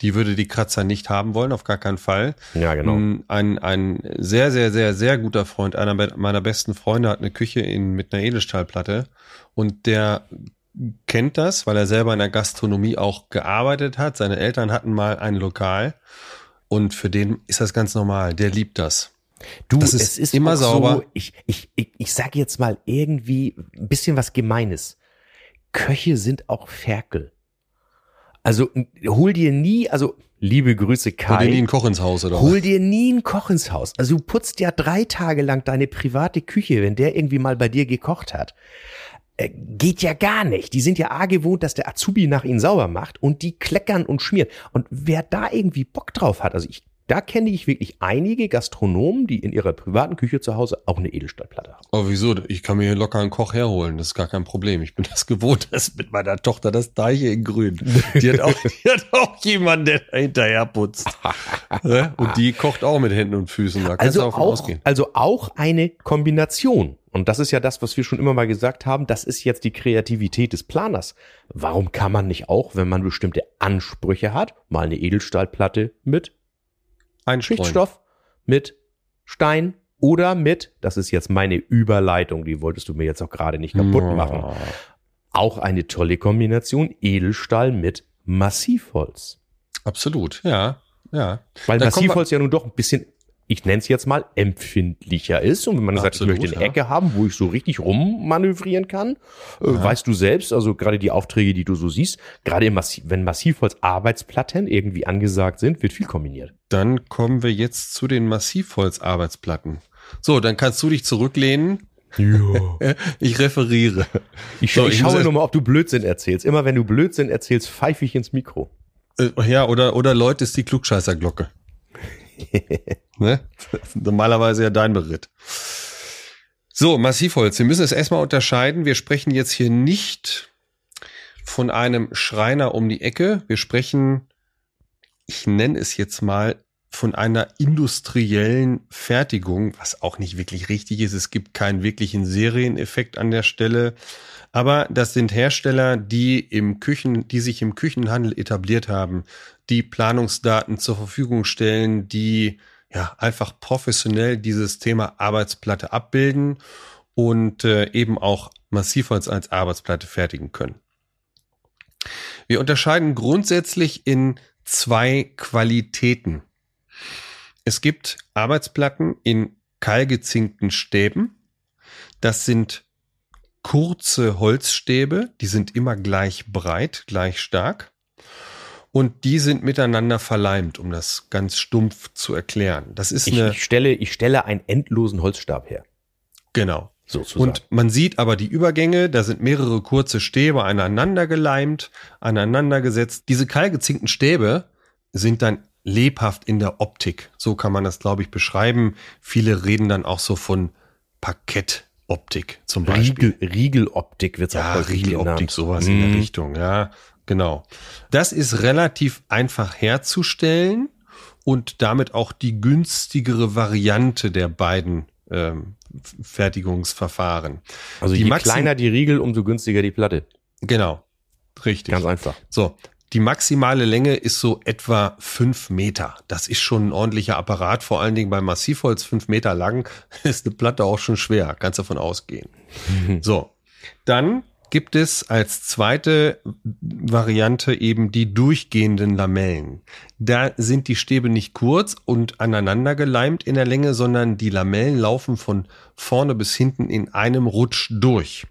Die würde die Kratzer nicht haben wollen, auf gar keinen Fall. Ja, genau. Mm, ein, ein sehr, sehr, sehr, sehr guter Freund, einer meiner besten Freunde, hat eine Küche in, mit einer Edelstahlplatte und der kennt das, weil er selber in der Gastronomie auch gearbeitet hat. Seine Eltern hatten mal ein Lokal und für den ist das ganz normal. Der liebt das. Du, das ist es ist immer sauber. So, ich, ich, ich, ich sage jetzt mal irgendwie ein bisschen was Gemeines. Köche sind auch Ferkel. Also hol dir nie, also liebe Grüße Kai. Hol dir nie einen Koch ins Haus, oder? Hol dir nie einen Koch ins Haus. Also du putzt ja drei Tage lang deine private Küche, wenn der irgendwie mal bei dir gekocht hat. Äh, geht ja gar nicht. Die sind ja A gewohnt, dass der Azubi nach ihnen sauber macht und die kleckern und schmieren. Und wer da irgendwie Bock drauf hat, also ich da kenne ich wirklich einige Gastronomen, die in ihrer privaten Küche zu Hause auch eine Edelstahlplatte haben. Aber wieso? Ich kann mir hier locker einen Koch herholen. Das ist gar kein Problem. Ich bin das gewohnt, dass mit meiner Tochter das Deiche in Grün. Die hat auch, die hat auch jemanden, der da hinterher putzt. und die kocht auch mit Händen und Füßen. Da also auch, ausgehen. also auch eine Kombination. Und das ist ja das, was wir schon immer mal gesagt haben. Das ist jetzt die Kreativität des Planers. Warum kann man nicht auch, wenn man bestimmte Ansprüche hat, mal eine Edelstahlplatte mit Schichtstoff mit Stein oder mit, das ist jetzt meine Überleitung, die wolltest du mir jetzt auch gerade nicht kaputt machen. Auch eine tolle Kombination Edelstahl mit Massivholz. Absolut, ja, ja. Weil da Massivholz ja nun doch ein bisschen ich nenne es jetzt mal, empfindlicher ist. Und wenn man Absolut, sagt, ich möchte eine ja. Ecke haben, wo ich so richtig rummanövrieren kann, äh, ja. weißt du selbst, also gerade die Aufträge, die du so siehst, gerade Massiv, wenn Massivholz Arbeitsplatten irgendwie angesagt sind, wird viel kombiniert. Dann kommen wir jetzt zu den Massivholz Arbeitsplatten. So, dann kannst du dich zurücklehnen. Ja. ich referiere. Ich, so, ich, ich schaue nur mal, ob du Blödsinn erzählst. Immer wenn du Blödsinn erzählst, pfeife ich ins Mikro. Äh, ja, oder, oder Leute ist die Klugscheißerglocke. ne? Normalerweise ja dein Beritt. So, Massivholz. Wir müssen es erstmal unterscheiden. Wir sprechen jetzt hier nicht von einem Schreiner um die Ecke. Wir sprechen, ich nenne es jetzt mal, von einer industriellen Fertigung, was auch nicht wirklich richtig ist. Es gibt keinen wirklichen Serieneffekt an der Stelle. Aber das sind Hersteller, die im Küchen, die sich im Küchenhandel etabliert haben, die Planungsdaten zur Verfügung stellen, die ja einfach professionell dieses Thema Arbeitsplatte abbilden und äh, eben auch Massivholz als Arbeitsplatte fertigen können. Wir unterscheiden grundsätzlich in zwei Qualitäten. Es gibt Arbeitsplatten in keilgezinkten Stäben. Das sind kurze Holzstäbe, die sind immer gleich breit, gleich stark. Und die sind miteinander verleimt, um das ganz stumpf zu erklären. Das ist ich, eine. Ich stelle, ich stelle einen endlosen Holzstab her. Genau. Sozusagen. Und man sieht aber die Übergänge, da sind mehrere kurze Stäbe aneinander geleimt, aneinander gesetzt. Diese keilgezinkten Stäbe sind dann lebhaft in der Optik. So kann man das, glaube ich, beschreiben. Viele reden dann auch so von Parkettoptik zum Beispiel. Riegel, Riegeloptik wird es ja, auch Riegeloptik, sowas mm. in der mhm. Richtung, ja, genau. Das ist relativ einfach herzustellen und damit auch die günstigere Variante der beiden ähm, Fertigungsverfahren. Also die je kleiner die Riegel, umso günstiger die Platte. Genau. Richtig. Ganz einfach. So, Die maximale Länge ist so etwa fünf Meter. Das ist schon ein ordentlicher Apparat, vor allen Dingen beim Massivholz fünf Meter lang ist eine Platte auch schon schwer, kannst davon ausgehen. so, dann gibt es als zweite Variante eben die durchgehenden Lamellen. Da sind die Stäbe nicht kurz und aneinander geleimt in der Länge, sondern die Lamellen laufen von vorne bis hinten in einem Rutsch durch.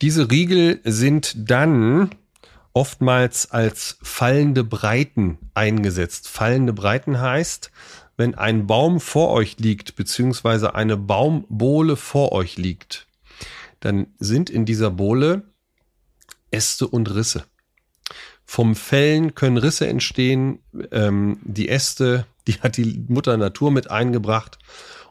Diese Riegel sind dann oftmals als fallende Breiten eingesetzt. Fallende Breiten heißt, wenn ein Baum vor euch liegt, beziehungsweise eine Baumbohle vor euch liegt, dann sind in dieser Bohle Äste und Risse. Vom Fällen können Risse entstehen, ähm, die Äste, die hat die Mutter Natur mit eingebracht.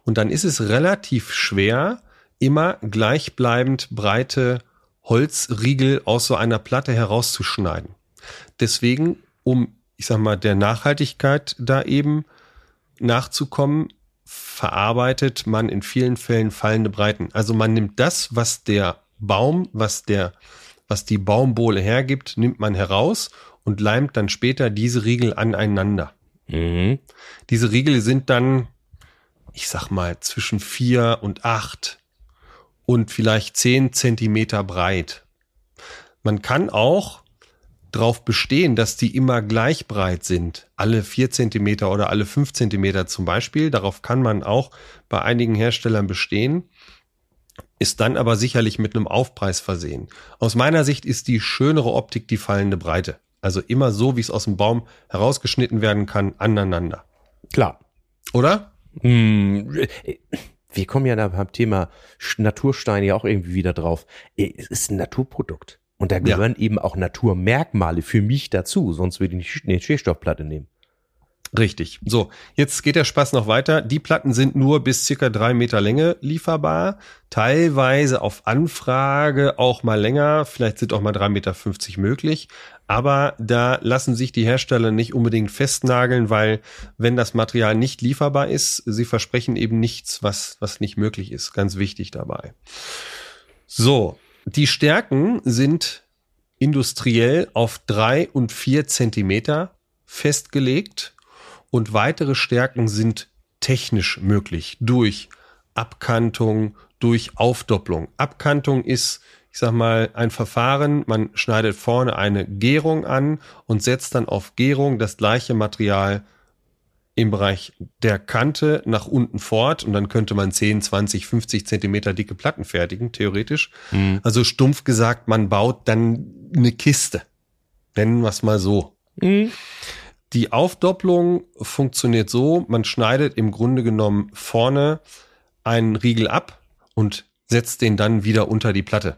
Und dann ist es relativ schwer, immer gleichbleibend breite Holzriegel aus so einer Platte herauszuschneiden. Deswegen, um, ich sag mal, der Nachhaltigkeit da eben nachzukommen, verarbeitet man in vielen Fällen fallende Breiten. Also man nimmt das, was der Baum, was der, was die Baumbohle hergibt, nimmt man heraus und leimt dann später diese Riegel aneinander. Mhm. Diese Riegel sind dann, ich sag mal, zwischen vier und acht und vielleicht zehn Zentimeter breit. Man kann auch darauf bestehen, dass die immer gleich breit sind, alle vier Zentimeter oder alle fünf Zentimeter zum Beispiel. Darauf kann man auch bei einigen Herstellern bestehen, ist dann aber sicherlich mit einem Aufpreis versehen. Aus meiner Sicht ist die schönere Optik die fallende Breite. Also immer so, wie es aus dem Baum herausgeschnitten werden kann, aneinander. Klar. Oder? Hm, wir kommen ja beim Thema Natursteine ja auch irgendwie wieder drauf. Es ist ein Naturprodukt. Und da gehören ja. eben auch Naturmerkmale für mich dazu, sonst würde ich nicht eine Stehstoffplatte nehmen. Richtig. So, jetzt geht der Spaß noch weiter. Die Platten sind nur bis circa drei Meter Länge lieferbar. Teilweise auf Anfrage auch mal länger. Vielleicht sind auch mal drei Meter fünfzig möglich. Aber da lassen sich die Hersteller nicht unbedingt festnageln, weil wenn das Material nicht lieferbar ist, sie versprechen eben nichts, was, was nicht möglich ist. Ganz wichtig dabei. So. Die Stärken sind industriell auf drei und vier Zentimeter festgelegt und weitere Stärken sind technisch möglich durch Abkantung, durch Aufdopplung. Abkantung ist, ich sag mal, ein Verfahren. Man schneidet vorne eine Gärung an und setzt dann auf Gärung das gleiche Material im Bereich der Kante nach unten fort und dann könnte man 10, 20, 50 Zentimeter dicke Platten fertigen, theoretisch. Mhm. Also stumpf gesagt, man baut dann eine Kiste. Nennen wir es mal so. Mhm. Die Aufdopplung funktioniert so, man schneidet im Grunde genommen vorne einen Riegel ab und setzt den dann wieder unter die Platte.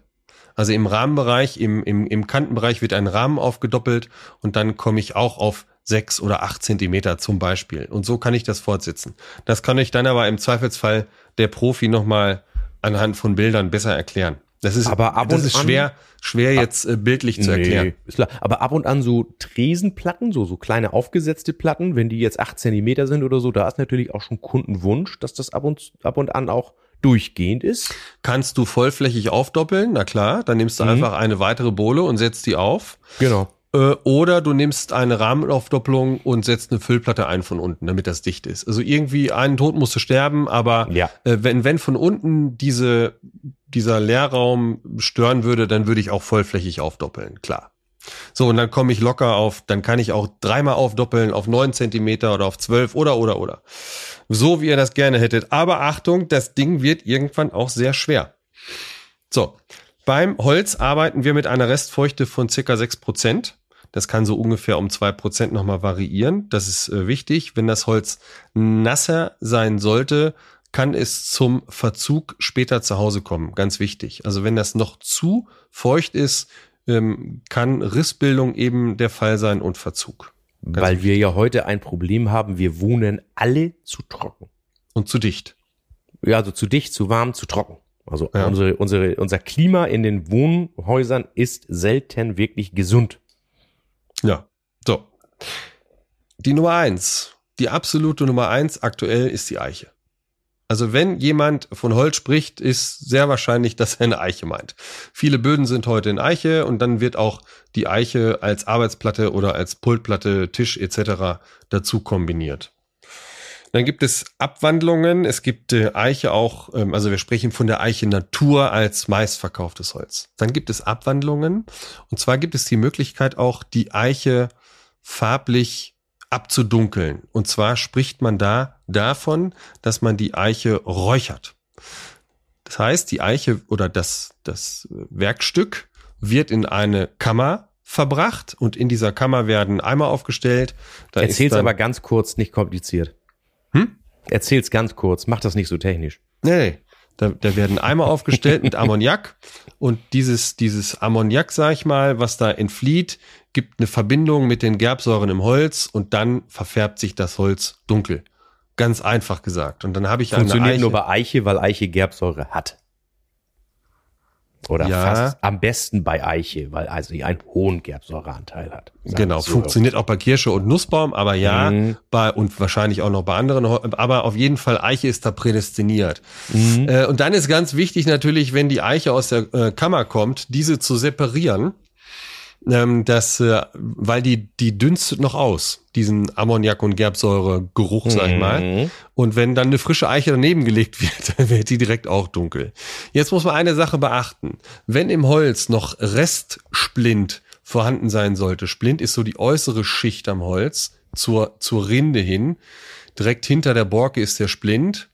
Also im Rahmenbereich, im, im, im Kantenbereich wird ein Rahmen aufgedoppelt und dann komme ich auch auf sechs oder acht Zentimeter zum Beispiel. Und so kann ich das fortsetzen. Das kann ich dann aber im Zweifelsfall der Profi nochmal anhand von Bildern besser erklären. Das ist, aber ab das ist schwer, schwer jetzt äh, bildlich nee, zu erklären. Klar. Aber ab und an so Tresenplatten, so, so kleine aufgesetzte Platten, wenn die jetzt acht Zentimeter sind oder so, da ist natürlich auch schon Kundenwunsch, dass das ab und, ab und an auch durchgehend ist. Kannst du vollflächig aufdoppeln, na klar, dann nimmst du mhm. einfach eine weitere Bohle und setzt die auf. Genau. Äh, oder du nimmst eine Rahmenaufdopplung und setzt eine Füllplatte ein von unten, damit das dicht ist. Also irgendwie einen Tod musst du sterben, aber ja. äh, wenn, wenn von unten diese, dieser Leerraum stören würde, dann würde ich auch vollflächig aufdoppeln, klar. So, und dann komme ich locker auf, dann kann ich auch dreimal aufdoppeln auf neun Zentimeter oder auf zwölf oder, oder, oder. So, wie ihr das gerne hättet. Aber Achtung, das Ding wird irgendwann auch sehr schwer. So, beim Holz arbeiten wir mit einer Restfeuchte von circa sechs Prozent. Das kann so ungefähr um zwei Prozent nochmal variieren. Das ist äh, wichtig. Wenn das Holz nasser sein sollte, kann es zum Verzug später zu Hause kommen. Ganz wichtig. Also wenn das noch zu feucht ist, ähm, kann Rissbildung eben der Fall sein und Verzug. Ganz Weil wichtig. wir ja heute ein Problem haben, wir wohnen alle zu trocken. Und zu dicht. Ja, also zu dicht, zu warm, zu trocken. Also ja. unsere, unsere, unser Klima in den Wohnhäusern ist selten wirklich gesund. Ja, so. Die Nummer eins, die absolute Nummer eins aktuell ist die Eiche. Also wenn jemand von Holz spricht, ist sehr wahrscheinlich, dass er eine Eiche meint. Viele Böden sind heute in Eiche und dann wird auch die Eiche als Arbeitsplatte oder als Pultplatte, Tisch etc. dazu kombiniert. Dann gibt es Abwandlungen. Es gibt äh, Eiche auch, ähm, also wir sprechen von der Eiche Natur als meistverkauftes Holz. Dann gibt es Abwandlungen. Und zwar gibt es die Möglichkeit auch, die Eiche farblich abzudunkeln. Und zwar spricht man da davon, dass man die Eiche räuchert. Das heißt, die Eiche oder das, das Werkstück wird in eine Kammer verbracht und in dieser Kammer werden Eimer aufgestellt. Da Erzähl's aber ganz kurz, nicht kompliziert. Hm? Erzähl's ganz kurz, mach das nicht so technisch. Nee. Da, da werden Eimer aufgestellt mit Ammoniak und dieses, dieses Ammoniak, sag ich mal, was da entflieht, gibt eine Verbindung mit den Gerbsäuren im Holz und dann verfärbt sich das Holz dunkel. Ganz einfach gesagt. Und dann habe ich Funktioniert eine Eiche. nur bei Eiche, weil Eiche Gerbsäure hat. Oder ja. fast am besten bei Eiche, weil also sie einen hohen Gerbsäureanteil hat. Genau, so. funktioniert auch bei Kirsche und Nussbaum, aber ja, mhm. bei, und wahrscheinlich auch noch bei anderen, aber auf jeden Fall Eiche ist da prädestiniert. Mhm. Äh, und dann ist ganz wichtig natürlich, wenn die Eiche aus der äh, Kammer kommt, diese zu separieren ähm, dass, äh, weil die, die dünstet noch aus, diesen Ammoniak- und Gerbsäure-Geruch, sag ich mal. Mhm. Und wenn dann eine frische Eiche daneben gelegt wird, dann wird die direkt auch dunkel. Jetzt muss man eine Sache beachten. Wenn im Holz noch Restsplint vorhanden sein sollte, Splint ist so die äußere Schicht am Holz zur, zur Rinde hin. Direkt hinter der Borke ist der Splint.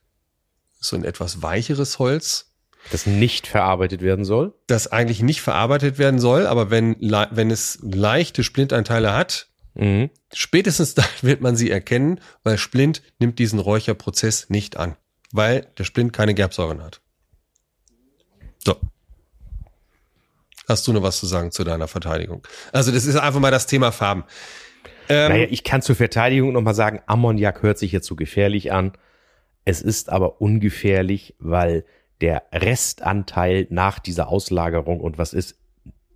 So ein etwas weicheres Holz das nicht verarbeitet werden soll? Das eigentlich nicht verarbeitet werden soll, aber wenn, wenn es leichte Splinteinteile hat, mhm. spätestens da wird man sie erkennen, weil Splint nimmt diesen Räucherprozess nicht an, weil der Splint keine Gerbsäuren hat. So. Hast du noch was zu sagen zu deiner Verteidigung? Also das ist einfach mal das Thema Farben. Ähm, naja, ich kann zur Verteidigung nochmal sagen, Ammoniak hört sich jetzt so gefährlich an. Es ist aber ungefährlich, weil der Restanteil nach dieser Auslagerung und was ist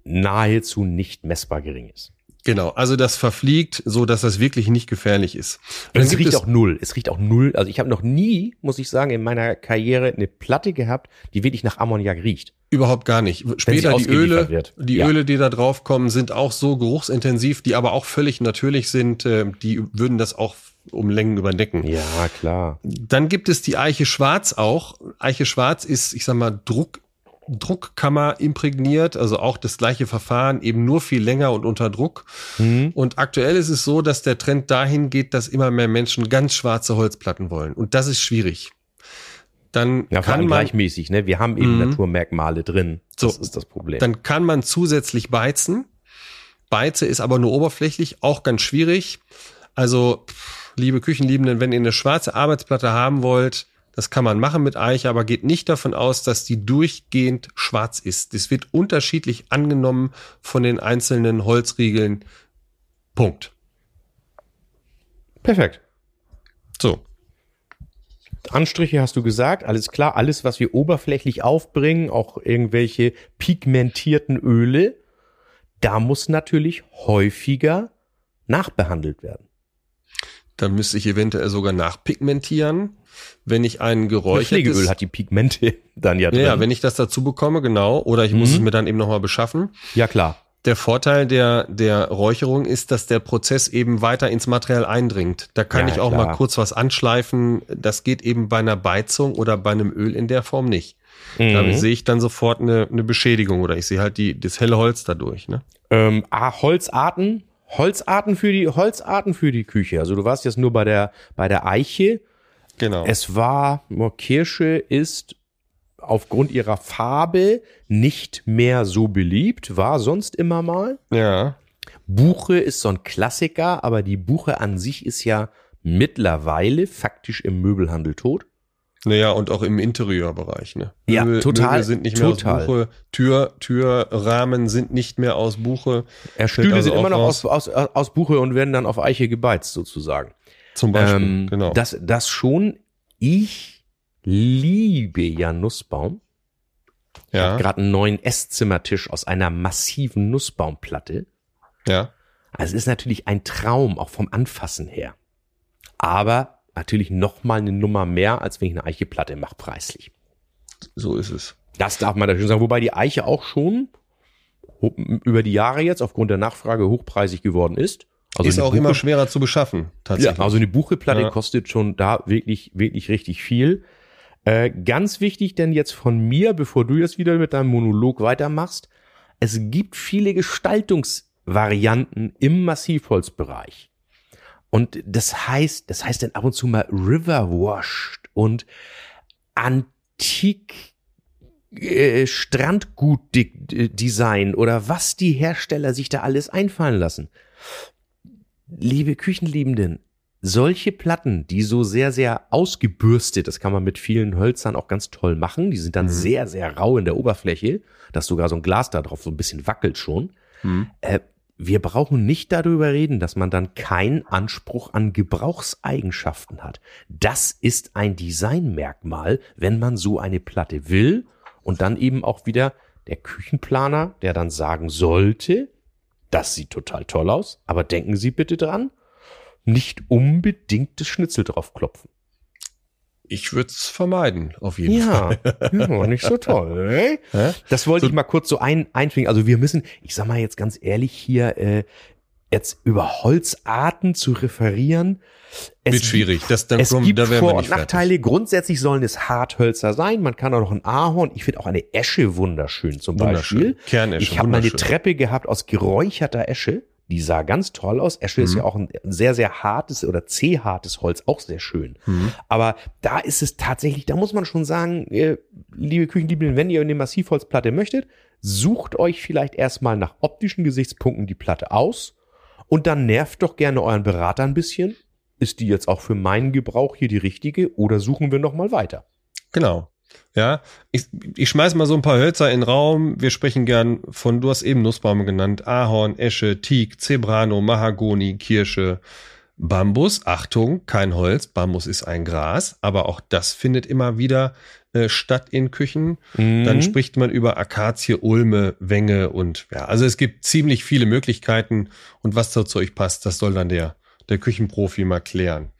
nahezu nicht messbar gering ist. Genau, also das verfliegt, so dass das wirklich nicht gefährlich ist. Und es riecht es auch null. Es riecht auch null. Also ich habe noch nie, muss ich sagen, in meiner Karriere eine Platte gehabt, die wirklich nach Ammoniak riecht. Überhaupt gar nicht. Später die Öle, wird. die ja. Öle, die da drauf kommen, sind auch so geruchsintensiv, die aber auch völlig natürlich sind. Äh, die würden das auch um Längen überdecken. Ja, klar. Dann gibt es die Eiche Schwarz auch. Eiche Schwarz ist, ich sag mal, Druck, Druckkammer imprägniert, also auch das gleiche Verfahren, eben nur viel länger und unter Druck. Mhm. Und aktuell ist es so, dass der Trend dahin geht, dass immer mehr Menschen ganz schwarze Holzplatten wollen. Und das ist schwierig. Dann ja, kann man gleichmäßig, ne? Wir haben eben mhm. Naturmerkmale drin. Das so, ist das Problem. Dann kann man zusätzlich beizen. Beize ist aber nur oberflächlich, auch ganz schwierig. Also liebe Küchenliebenden, wenn ihr eine schwarze Arbeitsplatte haben wollt, das kann man machen mit Eiche, aber geht nicht davon aus, dass die durchgehend schwarz ist. Das wird unterschiedlich angenommen von den einzelnen Holzriegeln. Punkt. Perfekt. So. Anstriche hast du gesagt, alles klar, alles, was wir oberflächlich aufbringen, auch irgendwelche pigmentierten Öle, da muss natürlich häufiger nachbehandelt werden. Dann müsste ich eventuell sogar nachpigmentieren, wenn ich ein geräuchertes... Pflegeöl hat die Pigmente dann ja drin. Ja, wenn ich das dazu bekomme, genau. Oder ich mhm. muss es mir dann eben nochmal beschaffen. Ja, klar. Der Vorteil der, der Räucherung ist, dass der Prozess eben weiter ins Material eindringt. Da kann ja, ich auch klar. mal kurz was anschleifen. Das geht eben bei einer Beizung oder bei einem Öl in der Form nicht. Mhm. Da sehe ich dann sofort eine, eine Beschädigung oder ich sehe halt die, das helle Holz dadurch. Ne? Ähm, Holzarten Holzarten für die Holzarten für die Küche. Also du warst jetzt nur bei der bei der Eiche. Genau. Es war Kirsche ist aufgrund ihrer Farbe nicht mehr so beliebt, war sonst immer mal. Ja. Buche ist so ein Klassiker, aber die Buche an sich ist ja mittlerweile faktisch im Möbelhandel tot. Naja, und auch im Interieurbereich, ne? Ja, Möbel, total. Möbel sind nicht total. mehr aus Buche. Tür, Türrahmen sind nicht mehr aus Buche. Ja, Stühle also sind immer noch aus, aus, aus Buche und werden dann auf Eiche gebeizt, sozusagen. Zum Beispiel, ähm, genau. Das, das schon. Ich liebe ja Nussbaum. Ja. Ich habe gerade einen neuen Esszimmertisch aus einer massiven Nussbaumplatte. Ja. Also es ist natürlich ein Traum, auch vom Anfassen her. Aber natürlich noch mal eine Nummer mehr, als wenn ich eine Eicheplatte mache, preislich. So ist es. Das darf man natürlich sagen. Wobei die Eiche auch schon über die Jahre jetzt aufgrund der Nachfrage hochpreisig geworden ist. Also ist auch Buche, immer schwerer zu beschaffen, tatsächlich. Ja, also eine Bucheplatte ja. kostet schon da wirklich, wirklich richtig viel. Äh, ganz wichtig, denn jetzt von mir, bevor du jetzt wieder mit deinem Monolog weitermachst, es gibt viele Gestaltungsvarianten im Massivholzbereich. Und das heißt, das heißt dann ab und zu mal Riverwashed und Antik äh, Strandgut-Design oder was die Hersteller sich da alles einfallen lassen. Liebe Küchenliebenden, solche Platten, die so sehr, sehr ausgebürstet, das kann man mit vielen Hölzern auch ganz toll machen, die sind dann mhm. sehr, sehr rau in der Oberfläche, dass sogar so ein Glas da drauf so ein bisschen wackelt schon. Mhm. Äh, wir brauchen nicht darüber reden, dass man dann keinen Anspruch an Gebrauchseigenschaften hat. Das ist ein Designmerkmal, wenn man so eine Platte will und dann eben auch wieder der Küchenplaner, der dann sagen sollte, das sieht total toll aus, aber denken Sie bitte dran, nicht unbedingt das Schnitzel draufklopfen. Ich würde es vermeiden, auf jeden ja, Fall. Ja, nicht so toll. Äh? Das wollte so, ich mal kurz so ein, einfügen. Also wir müssen, ich sag mal jetzt ganz ehrlich hier, äh, jetzt über Holzarten zu referieren. Es Wird schwierig. Das dann es drum, gibt da Vor- und Nachteile. Fertig. Grundsätzlich sollen es Harthölzer sein. Man kann auch noch ein Ahorn. Ich finde auch eine Esche wunderschön zum wunderschön. Beispiel. Kernesche. Ich habe mal eine Treppe gehabt aus geräucherter Esche. Die sah ganz toll aus. Esche mhm. ist ja auch ein sehr, sehr hartes oder zähhartes Holz, auch sehr schön. Mhm. Aber da ist es tatsächlich, da muss man schon sagen, äh, liebe Küchenliebenden, wenn ihr eine Massivholzplatte möchtet, sucht euch vielleicht erstmal nach optischen Gesichtspunkten die Platte aus und dann nervt doch gerne euren Berater ein bisschen. Ist die jetzt auch für meinen Gebrauch hier die richtige oder suchen wir nochmal weiter? Genau. Ja, ich, ich schmeiß mal so ein paar Hölzer in den Raum. Wir sprechen gern von, du hast eben Nussbaume genannt, Ahorn, Esche, Teak, Zebrano, Mahagoni, Kirsche, Bambus. Achtung, kein Holz, Bambus ist ein Gras, aber auch das findet immer wieder äh, statt in Küchen. Mhm. Dann spricht man über Akazie, Ulme, Wenge und ja, also es gibt ziemlich viele Möglichkeiten und was dazu euch passt, das soll dann der, der Küchenprofi mal klären.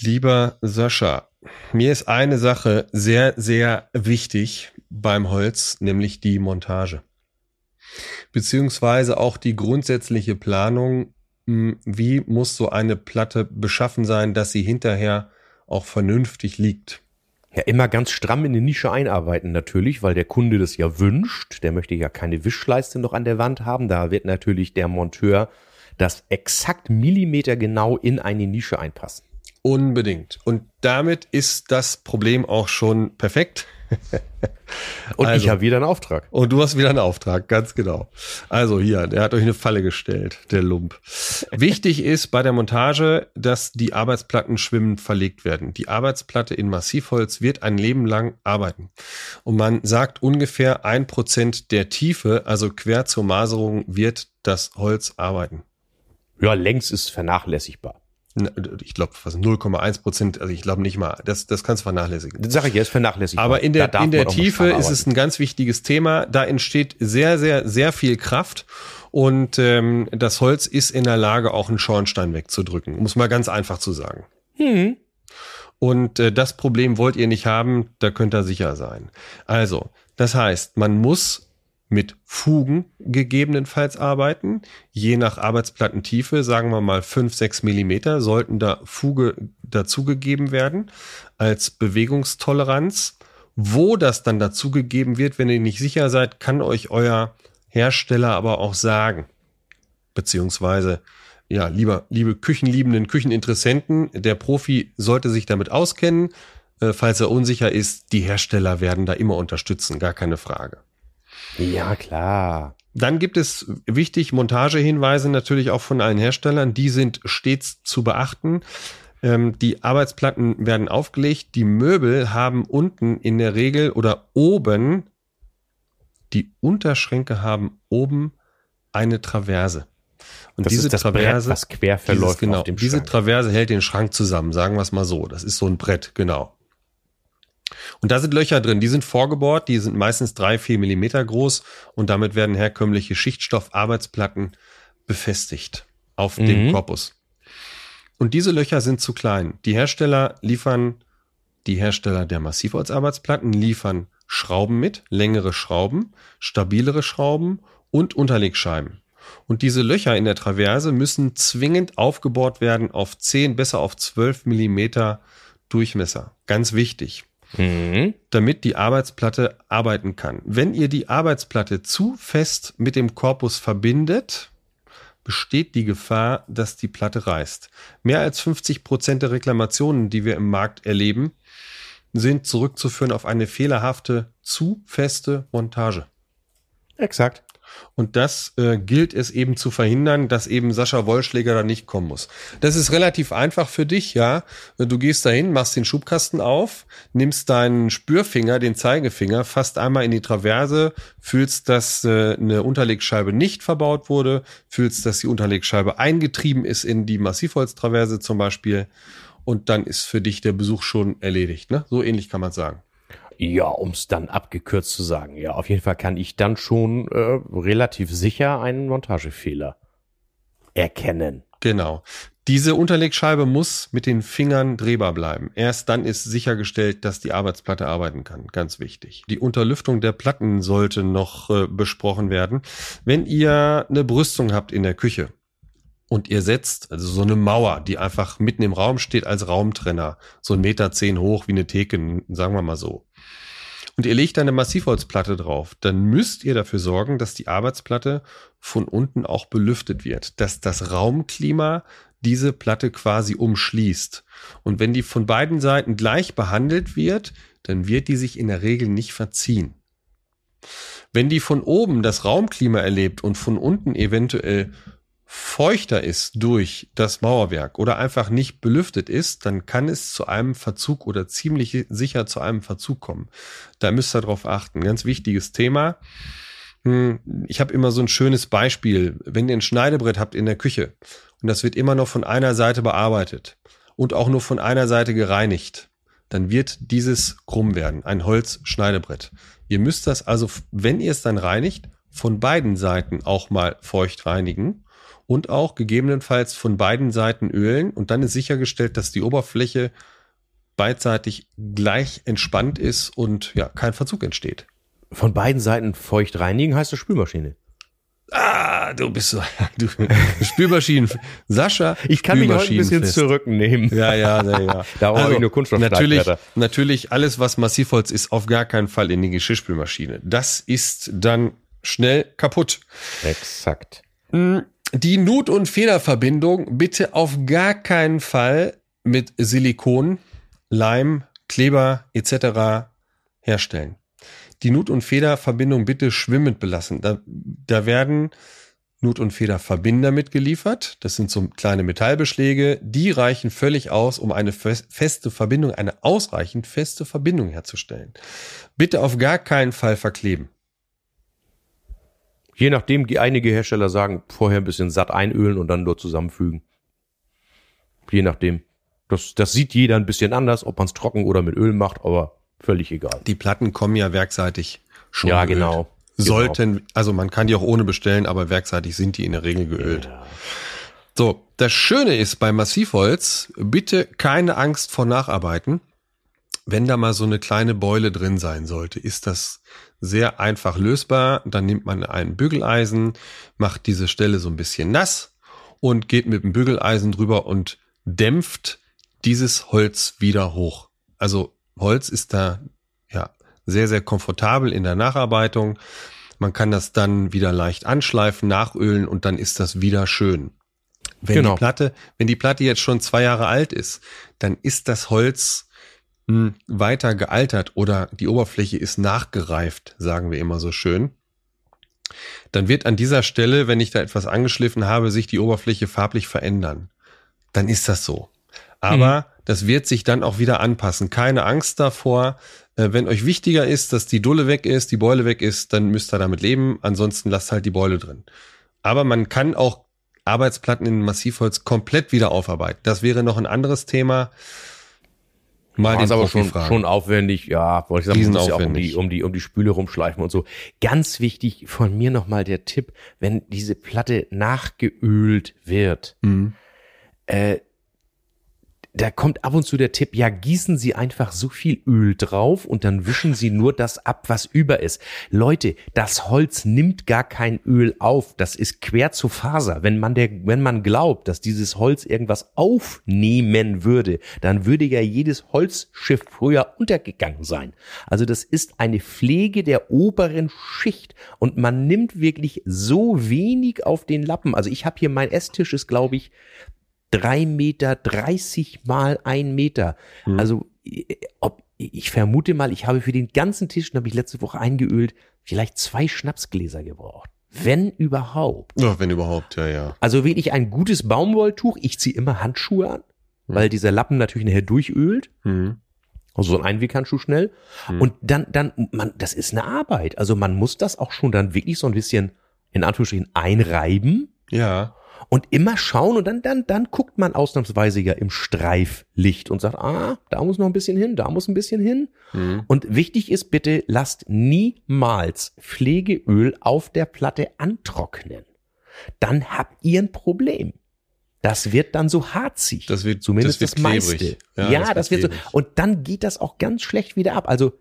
Lieber Sascha, mir ist eine Sache sehr, sehr wichtig beim Holz, nämlich die Montage. Beziehungsweise auch die grundsätzliche Planung, hm, wie muss so eine Platte beschaffen sein, dass sie hinterher auch vernünftig liegt. Ja, immer ganz stramm in die Nische einarbeiten natürlich, weil der Kunde das ja wünscht. Der möchte ja keine Wischleiste noch an der Wand haben. Da wird natürlich der Monteur das exakt Millimeter genau in eine Nische einpassen. Unbedingt. Und damit ist das Problem auch schon perfekt. und also, ich habe wieder einen Auftrag. Und du hast wieder einen Auftrag, ganz genau. Also hier, der hat euch eine Falle gestellt, der Lump. Wichtig ist bei der Montage, dass die Arbeitsplatten schwimmend verlegt werden. Die Arbeitsplatte in Massivholz wird ein Leben lang arbeiten. Und man sagt ungefähr ein Prozent der Tiefe, also quer zur Maserung, wird das Holz arbeiten. Ja, längs ist vernachlässigbar ich glaube, was 0,1 Prozent, also ich glaube nicht mal, das, das kannst du vernachlässigen. Das sage ich jetzt, vernachlässigen. Aber in der, in der Tiefe ist es ein ganz wichtiges Thema. Da entsteht sehr, sehr, sehr viel Kraft. Und ähm, das Holz ist in der Lage, auch einen Schornstein wegzudrücken, muss mal ganz einfach zu sagen. Hm. Und äh, das Problem wollt ihr nicht haben, da könnt ihr sicher sein. Also, das heißt, man muss mit Fugen gegebenenfalls arbeiten. Je nach Arbeitsplattentiefe, sagen wir mal fünf sechs Millimeter, sollten da Fuge dazugegeben werden als Bewegungstoleranz. Wo das dann dazugegeben wird, wenn ihr nicht sicher seid, kann euch euer Hersteller aber auch sagen. Beziehungsweise, ja, lieber, liebe Küchenliebenden, Kücheninteressenten, der Profi sollte sich damit auskennen. Äh, falls er unsicher ist, die Hersteller werden da immer unterstützen, gar keine Frage. Ja, klar. Dann gibt es wichtig Montagehinweise natürlich auch von allen Herstellern. Die sind stets zu beachten. Ähm, die Arbeitsplatten werden aufgelegt. Die Möbel haben unten in der Regel oder oben, die Unterschränke haben oben eine Traverse. Und das diese Traverse, Brett, was quer verläuft dieses, genau, Diese Traverse hält den Schrank zusammen, sagen wir es mal so. Das ist so ein Brett, genau. Und da sind Löcher drin, die sind vorgebohrt, die sind meistens drei, vier Millimeter groß und damit werden herkömmliche Schichtstoffarbeitsplatten befestigt auf mhm. dem Korpus. Und diese Löcher sind zu klein. Die Hersteller liefern, die Hersteller der Massivholzarbeitsplatten liefern Schrauben mit, längere Schrauben, stabilere Schrauben und Unterlegscheiben. Und diese Löcher in der Traverse müssen zwingend aufgebohrt werden auf 10, besser auf 12 Millimeter Durchmesser. Ganz wichtig. Mhm. Damit die Arbeitsplatte arbeiten kann. Wenn ihr die Arbeitsplatte zu fest mit dem Korpus verbindet, besteht die Gefahr, dass die Platte reißt. Mehr als 50 Prozent der Reklamationen, die wir im Markt erleben, sind zurückzuführen auf eine fehlerhafte, zu feste Montage. Exakt. Und das äh, gilt es eben zu verhindern, dass eben Sascha Wollschläger da nicht kommen muss. Das ist relativ einfach für dich, ja. Du gehst dahin, machst den Schubkasten auf, nimmst deinen Spürfinger, den Zeigefinger, fasst einmal in die Traverse, fühlst, dass äh, eine Unterlegscheibe nicht verbaut wurde, fühlst, dass die Unterlegscheibe eingetrieben ist in die Massivholztraverse zum Beispiel. Und dann ist für dich der Besuch schon erledigt. Ne? So ähnlich kann man sagen. Ja, um es dann abgekürzt zu sagen. Ja, auf jeden Fall kann ich dann schon äh, relativ sicher einen Montagefehler erkennen. Genau. Diese Unterlegscheibe muss mit den Fingern drehbar bleiben. Erst dann ist sichergestellt, dass die Arbeitsplatte arbeiten kann. Ganz wichtig. Die Unterlüftung der Platten sollte noch äh, besprochen werden. Wenn ihr eine Brüstung habt in der Küche und ihr setzt also so eine Mauer, die einfach mitten im Raum steht als Raumtrenner, so ein Meter zehn hoch wie eine Theke, sagen wir mal so und ihr legt eine Massivholzplatte drauf, dann müsst ihr dafür sorgen, dass die Arbeitsplatte von unten auch belüftet wird, dass das Raumklima diese Platte quasi umschließt. Und wenn die von beiden Seiten gleich behandelt wird, dann wird die sich in der Regel nicht verziehen. Wenn die von oben das Raumklima erlebt und von unten eventuell feuchter ist durch das Mauerwerk oder einfach nicht belüftet ist, dann kann es zu einem Verzug oder ziemlich sicher zu einem Verzug kommen. Da müsst ihr drauf achten. Ganz wichtiges Thema. Hm, ich habe immer so ein schönes Beispiel. Wenn ihr ein Schneidebrett habt in der Küche und das wird immer noch von einer Seite bearbeitet und auch nur von einer Seite gereinigt, dann wird dieses krumm werden, ein Holzschneidebrett. Ihr müsst das also, wenn ihr es dann reinigt, von beiden Seiten auch mal feucht reinigen und auch gegebenenfalls von beiden Seiten ölen und dann ist sichergestellt, dass die Oberfläche beidseitig gleich entspannt ist und ja, kein Verzug entsteht. Von beiden Seiten feucht reinigen heißt das Spülmaschine. Ah, du bist so, du, Spülmaschinen. Sascha, ich kann mich heute ein bisschen fest. zurücknehmen. Ja, ja, ja, ja. da also, ich nur Kunststoff. Natürlich, natürlich alles, was Massivholz ist, auf gar keinen Fall in die Geschirrspülmaschine. Das ist dann schnell kaputt. Exakt. Hm, die Nut- und Federverbindung bitte auf gar keinen Fall mit Silikon, Leim, Kleber etc. herstellen. Die Nut- und Federverbindung bitte schwimmend belassen. Da, da werden Nut- und Federverbinder mitgeliefert. Das sind so kleine Metallbeschläge. Die reichen völlig aus, um eine feste Verbindung, eine ausreichend feste Verbindung herzustellen. Bitte auf gar keinen Fall verkleben. Je nachdem, die einige Hersteller sagen, vorher ein bisschen satt einölen und dann dort zusammenfügen. Je nachdem. Das, das sieht jeder ein bisschen anders, ob man es trocken oder mit Öl macht, aber völlig egal. Die Platten kommen ja werkseitig schon. Ja, geölt. genau. Sollten, genau. also man kann die auch ohne bestellen, aber werkseitig sind die in der Regel geölt. Ja. So, das Schöne ist bei Massivholz, bitte keine Angst vor Nacharbeiten. Wenn da mal so eine kleine Beule drin sein sollte, ist das sehr einfach lösbar. Dann nimmt man ein Bügeleisen, macht diese Stelle so ein bisschen nass und geht mit dem Bügeleisen drüber und dämpft dieses Holz wieder hoch. Also Holz ist da ja sehr, sehr komfortabel in der Nacharbeitung. Man kann das dann wieder leicht anschleifen, nachölen und dann ist das wieder schön. Wenn genau. die Platte, wenn die Platte jetzt schon zwei Jahre alt ist, dann ist das Holz weiter gealtert oder die Oberfläche ist nachgereift, sagen wir immer so schön, dann wird an dieser Stelle, wenn ich da etwas angeschliffen habe, sich die Oberfläche farblich verändern. Dann ist das so. Aber mhm. das wird sich dann auch wieder anpassen. Keine Angst davor. Äh, wenn euch wichtiger ist, dass die Dulle weg ist, die Beule weg ist, dann müsst ihr damit leben. Ansonsten lasst halt die Beule drin. Aber man kann auch Arbeitsplatten in Massivholz komplett wieder aufarbeiten. Das wäre noch ein anderes Thema. Mal ist aber schon, schon aufwendig, ja, wollte ich sagen, muss ja auch um die, um die, um die Spüle rumschleifen und so. Ganz wichtig von mir nochmal der Tipp, wenn diese Platte nachgeölt wird, mhm. äh, da kommt ab und zu der Tipp, ja, gießen Sie einfach so viel Öl drauf und dann wischen Sie nur das ab, was über ist. Leute, das Holz nimmt gar kein Öl auf. Das ist quer zu Faser. Wenn man der, wenn man glaubt, dass dieses Holz irgendwas aufnehmen würde, dann würde ja jedes Holzschiff früher untergegangen sein. Also das ist eine Pflege der oberen Schicht und man nimmt wirklich so wenig auf den Lappen. Also ich habe hier mein Esstisch ist, glaube ich, drei Meter, dreißig mal ein Meter. Mhm. Also ob, ich vermute mal, ich habe für den ganzen Tisch, den habe ich letzte Woche eingeölt, vielleicht zwei Schnapsgläser gebraucht. Wenn überhaupt. Ja, wenn überhaupt, ja, ja. Also wirklich ein gutes Baumwolltuch. Ich ziehe immer Handschuhe an, weil dieser Lappen natürlich nachher durchölt. Mhm. Also so ein Einweghandschuh schnell. Und dann, dann, man, das ist eine Arbeit. Also man muss das auch schon dann wirklich so ein bisschen, in Anführungsstrichen, einreiben Ja. Und immer schauen und dann, dann, dann guckt man ausnahmsweise ja im Streiflicht und sagt, ah, da muss noch ein bisschen hin, da muss ein bisschen hin. Mhm. Und wichtig ist bitte, lasst niemals Pflegeöl auf der Platte antrocknen. Dann habt ihr ein Problem. Das wird dann so harzig. Das wird- zumindest das das, wird meiste. klebrig. Ja, Ja, das das, wird wird klebrig. so. Und dann geht das auch ganz schlecht wieder ab. Also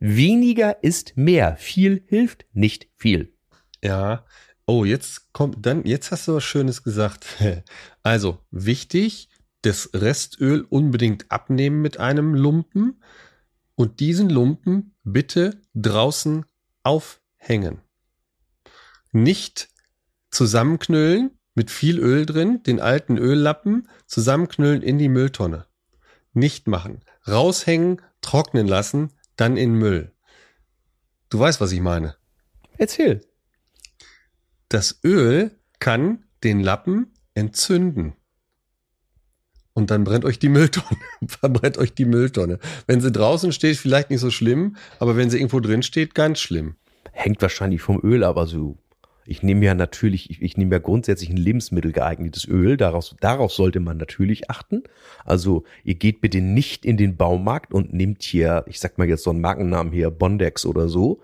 weniger ist mehr. Viel hilft nicht viel. Ja. Oh, jetzt kommt dann, jetzt hast du was Schönes gesagt. Also, wichtig, das Restöl unbedingt abnehmen mit einem Lumpen und diesen Lumpen bitte draußen aufhängen. Nicht zusammenknüllen mit viel Öl drin, den alten Öllappen zusammenknüllen in die Mülltonne. Nicht machen. Raushängen, trocknen lassen, dann in Müll. Du weißt, was ich meine. Erzähl. Das Öl kann den Lappen entzünden. Und dann brennt euch die Mülltonne. Verbrennt euch die Mülltonne. Wenn sie draußen steht, vielleicht nicht so schlimm, aber wenn sie irgendwo drin steht, ganz schlimm. hängt wahrscheinlich vom Öl, aber so. Ich nehme ja natürlich, ich, ich nehme ja grundsätzlich ein Lebensmittel geeignetes Öl. Daraus, darauf sollte man natürlich achten. Also ihr geht bitte nicht in den Baumarkt und nehmt hier, ich sag mal jetzt so einen Markennamen hier, Bondex oder so.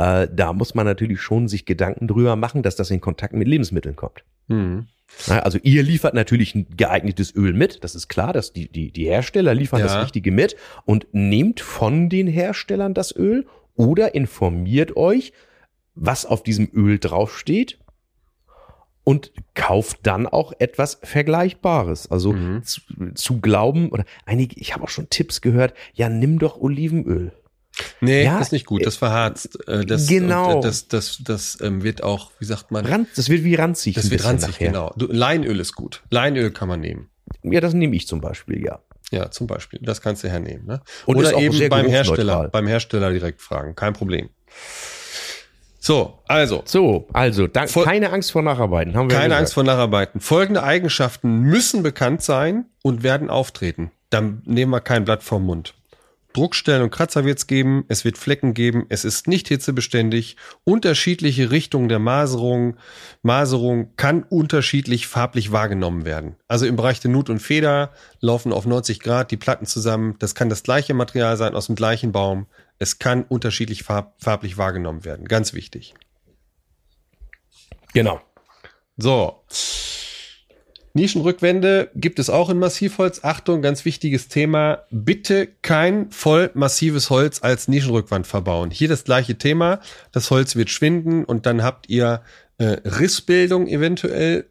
Äh, da muss man natürlich schon sich Gedanken drüber machen, dass das in Kontakt mit Lebensmitteln kommt. Hm. Na, Also ihr liefert natürlich ein geeignetes Öl mit, das ist klar, dass die, die, die Hersteller liefern Ja. das Richtige mit und nehmt von den Herstellern das Öl oder informiert euch, was auf diesem Öl draufsteht und kauft dann auch etwas Vergleichbares. Also Mhm. zu, zu glauben, oder einige, ich habe auch schon Tipps gehört, ja, nimm doch Olivenöl. Nee, Ja, das ist nicht gut. Das verharzt. Äh, Das, Genau. äh, Das, das, das, ähm, wird auch, wie sagt man? Ranz, das wird wie ranzig. das wird ranzig, nachher. genau. Leinöl ist gut. Leinöl kann man nehmen. Ja, das nehme ich zum Beispiel, ja. Ja, zum Beispiel. Das kannst du hernehmen. Ne? Und Oder eben beim. Hersteller, beim Hersteller direkt fragen. Kein Problem. So, also. So, also, da, keine Angst vor Nacharbeiten, haben wir Keine gesagt. Angst vor Nacharbeiten. Folgende Eigenschaften müssen bekannt sein und werden auftreten. Dann nehmen wir kein Blatt vom Mund. Druckstellen und Kratzer wird es geben, es wird Flecken geben, es ist nicht hitzebeständig, unterschiedliche Richtungen der Maserung, Maserung kann unterschiedlich farblich wahrgenommen werden. Also im Bereich der Nut und Feder laufen auf 90 Grad die Platten zusammen, das kann das gleiche Material sein aus dem gleichen Baum, es kann unterschiedlich farb, farblich wahrgenommen werden, ganz wichtig. Genau. So. Nischenrückwände gibt es auch in Massivholz. Achtung, ganz wichtiges Thema. Bitte kein voll massives Holz als Nischenrückwand verbauen. Hier das gleiche Thema. Das Holz wird schwinden und dann habt ihr äh, Rissbildung eventuell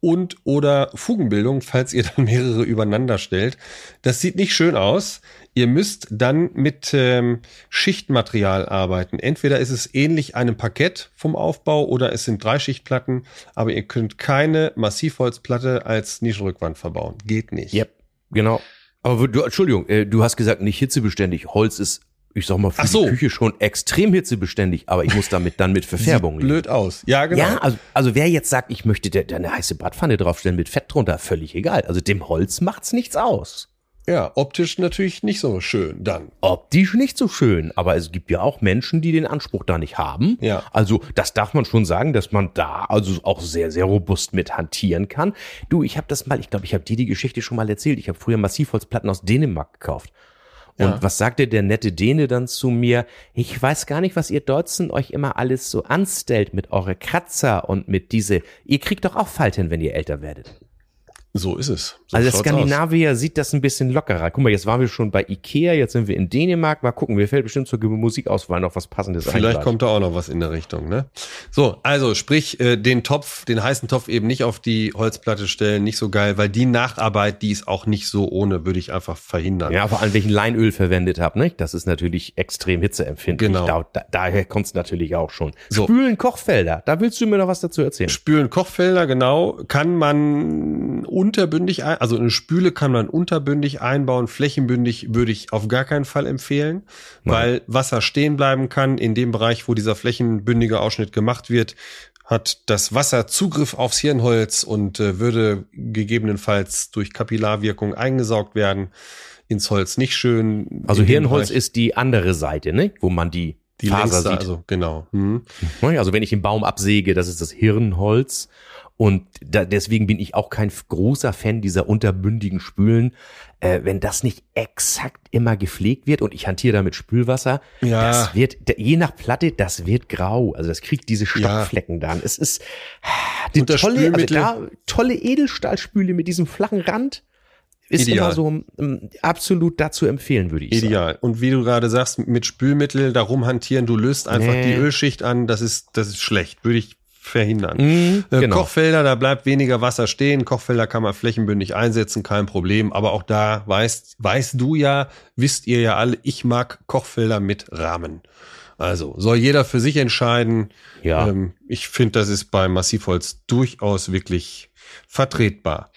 und oder Fugenbildung, falls ihr dann mehrere übereinander stellt. Das sieht nicht schön aus. Ihr müsst dann mit ähm, Schichtmaterial arbeiten. Entweder ist es ähnlich einem Parkett vom Aufbau oder es sind Dreischichtplatten, aber ihr könnt keine Massivholzplatte als Nischenrückwand verbauen. Geht nicht. Yep, genau. Aber du, Entschuldigung, äh, du hast gesagt, nicht hitzebeständig. Holz ist, ich sag mal, für so. die Küche schon extrem hitzebeständig, aber ich muss damit dann mit Verfärbung Sieht blöd aus. Ja, genau. Ja, also, also wer jetzt sagt, ich möchte da da eine heiße Bratpfanne draufstellen mit Fett drunter, völlig egal. Also dem Holz macht's nichts aus. Ja, optisch natürlich nicht so schön dann. Optisch nicht so schön, aber es gibt ja auch Menschen, die den Anspruch da nicht haben. Ja. Also das darf man schon sagen, dass man da also auch sehr, sehr robust mit hantieren kann. Du, ich habe das mal, ich glaube, ich habe dir die Geschichte schon mal erzählt. Ich habe früher Massivholzplatten aus Dänemark gekauft. Und Ja. was sagte der nette Däne dann zu mir? Ich weiß gar nicht, was ihr Deutschen euch immer alles so anstellt mit eure Kratzer und mit diese. Ihr kriegt doch auch Falten, wenn ihr älter werdet. So ist es. So also der Skandinavier sieht das ein bisschen lockerer. Guck mal, jetzt waren wir schon bei Ikea, jetzt sind wir in Dänemark. Mal gucken, mir fällt bestimmt zur Musikauswahl noch was Passendes ein. Vielleicht kommt da auch noch was in der Richtung, ne? So, also sprich, äh, den Topf, den heißen Topf eben nicht auf die Holzplatte stellen, nicht so geil, weil die Nacharbeit, die ist auch nicht so ohne, würde ich einfach verhindern. Ja, vor allem, welchen Leinöl verwendet habe, ne? Das ist natürlich extrem hitzeempfindlich. Genau. Da, da, daher kommt es natürlich auch schon. So. Spülen Kochfelder, da willst du mir noch was dazu erzählen. Spülen Kochfelder, genau, kann man unterbündig, ein, also eine Spüle kann man unterbündig einbauen, flächenbündig würde ich auf gar keinen Fall empfehlen, weil Wasser stehen bleiben kann. In dem Bereich, wo dieser flächenbündige Ausschnitt gemacht wird, hat das Wasser Zugriff aufs Hirnholz und äh, würde gegebenenfalls durch Kapillarwirkung eingesaugt werden ins Holz. Nicht schön. Also Hirnholz Bereich- ist die andere Seite, ne? Wo man die, die Faser längste, sieht. also genau. Hm. Ne? Also wenn ich den Baum absäge, das ist das Hirnholz. Und da, deswegen bin ich auch kein großer Fan dieser unterbündigen Spülen. Äh, wenn das nicht exakt immer gepflegt wird und ich hantiere da mit Spülwasser, Ja. das wird, je nach Platte, das wird grau. Also das kriegt diese Ja. Stockflecken dann. Es ist die Und das tolle, also da, tolle Edelstahlspüle mit diesem flachen Rand. Ist Ideal. immer so ähm, absolut dazu empfehlen, würde ich sagen. Ideal. Und wie du gerade sagst, mit Spülmittel darum hantieren, du löst einfach Nee. die Ölschicht an, das ist, das ist schlecht. Würde ich verhindern. Mhm, Äh, genau. Kochfelder, da bleibt weniger Wasser stehen. Kochfelder kann man flächenbündig einsetzen, kein Problem. Aber auch da weißt, weißt du ja, wisst ihr ja alle, ich mag Kochfelder mit Rahmen. Also soll jeder für sich entscheiden. Ja. Ähm, ich finde, das ist bei Massivholz durchaus wirklich vertretbar.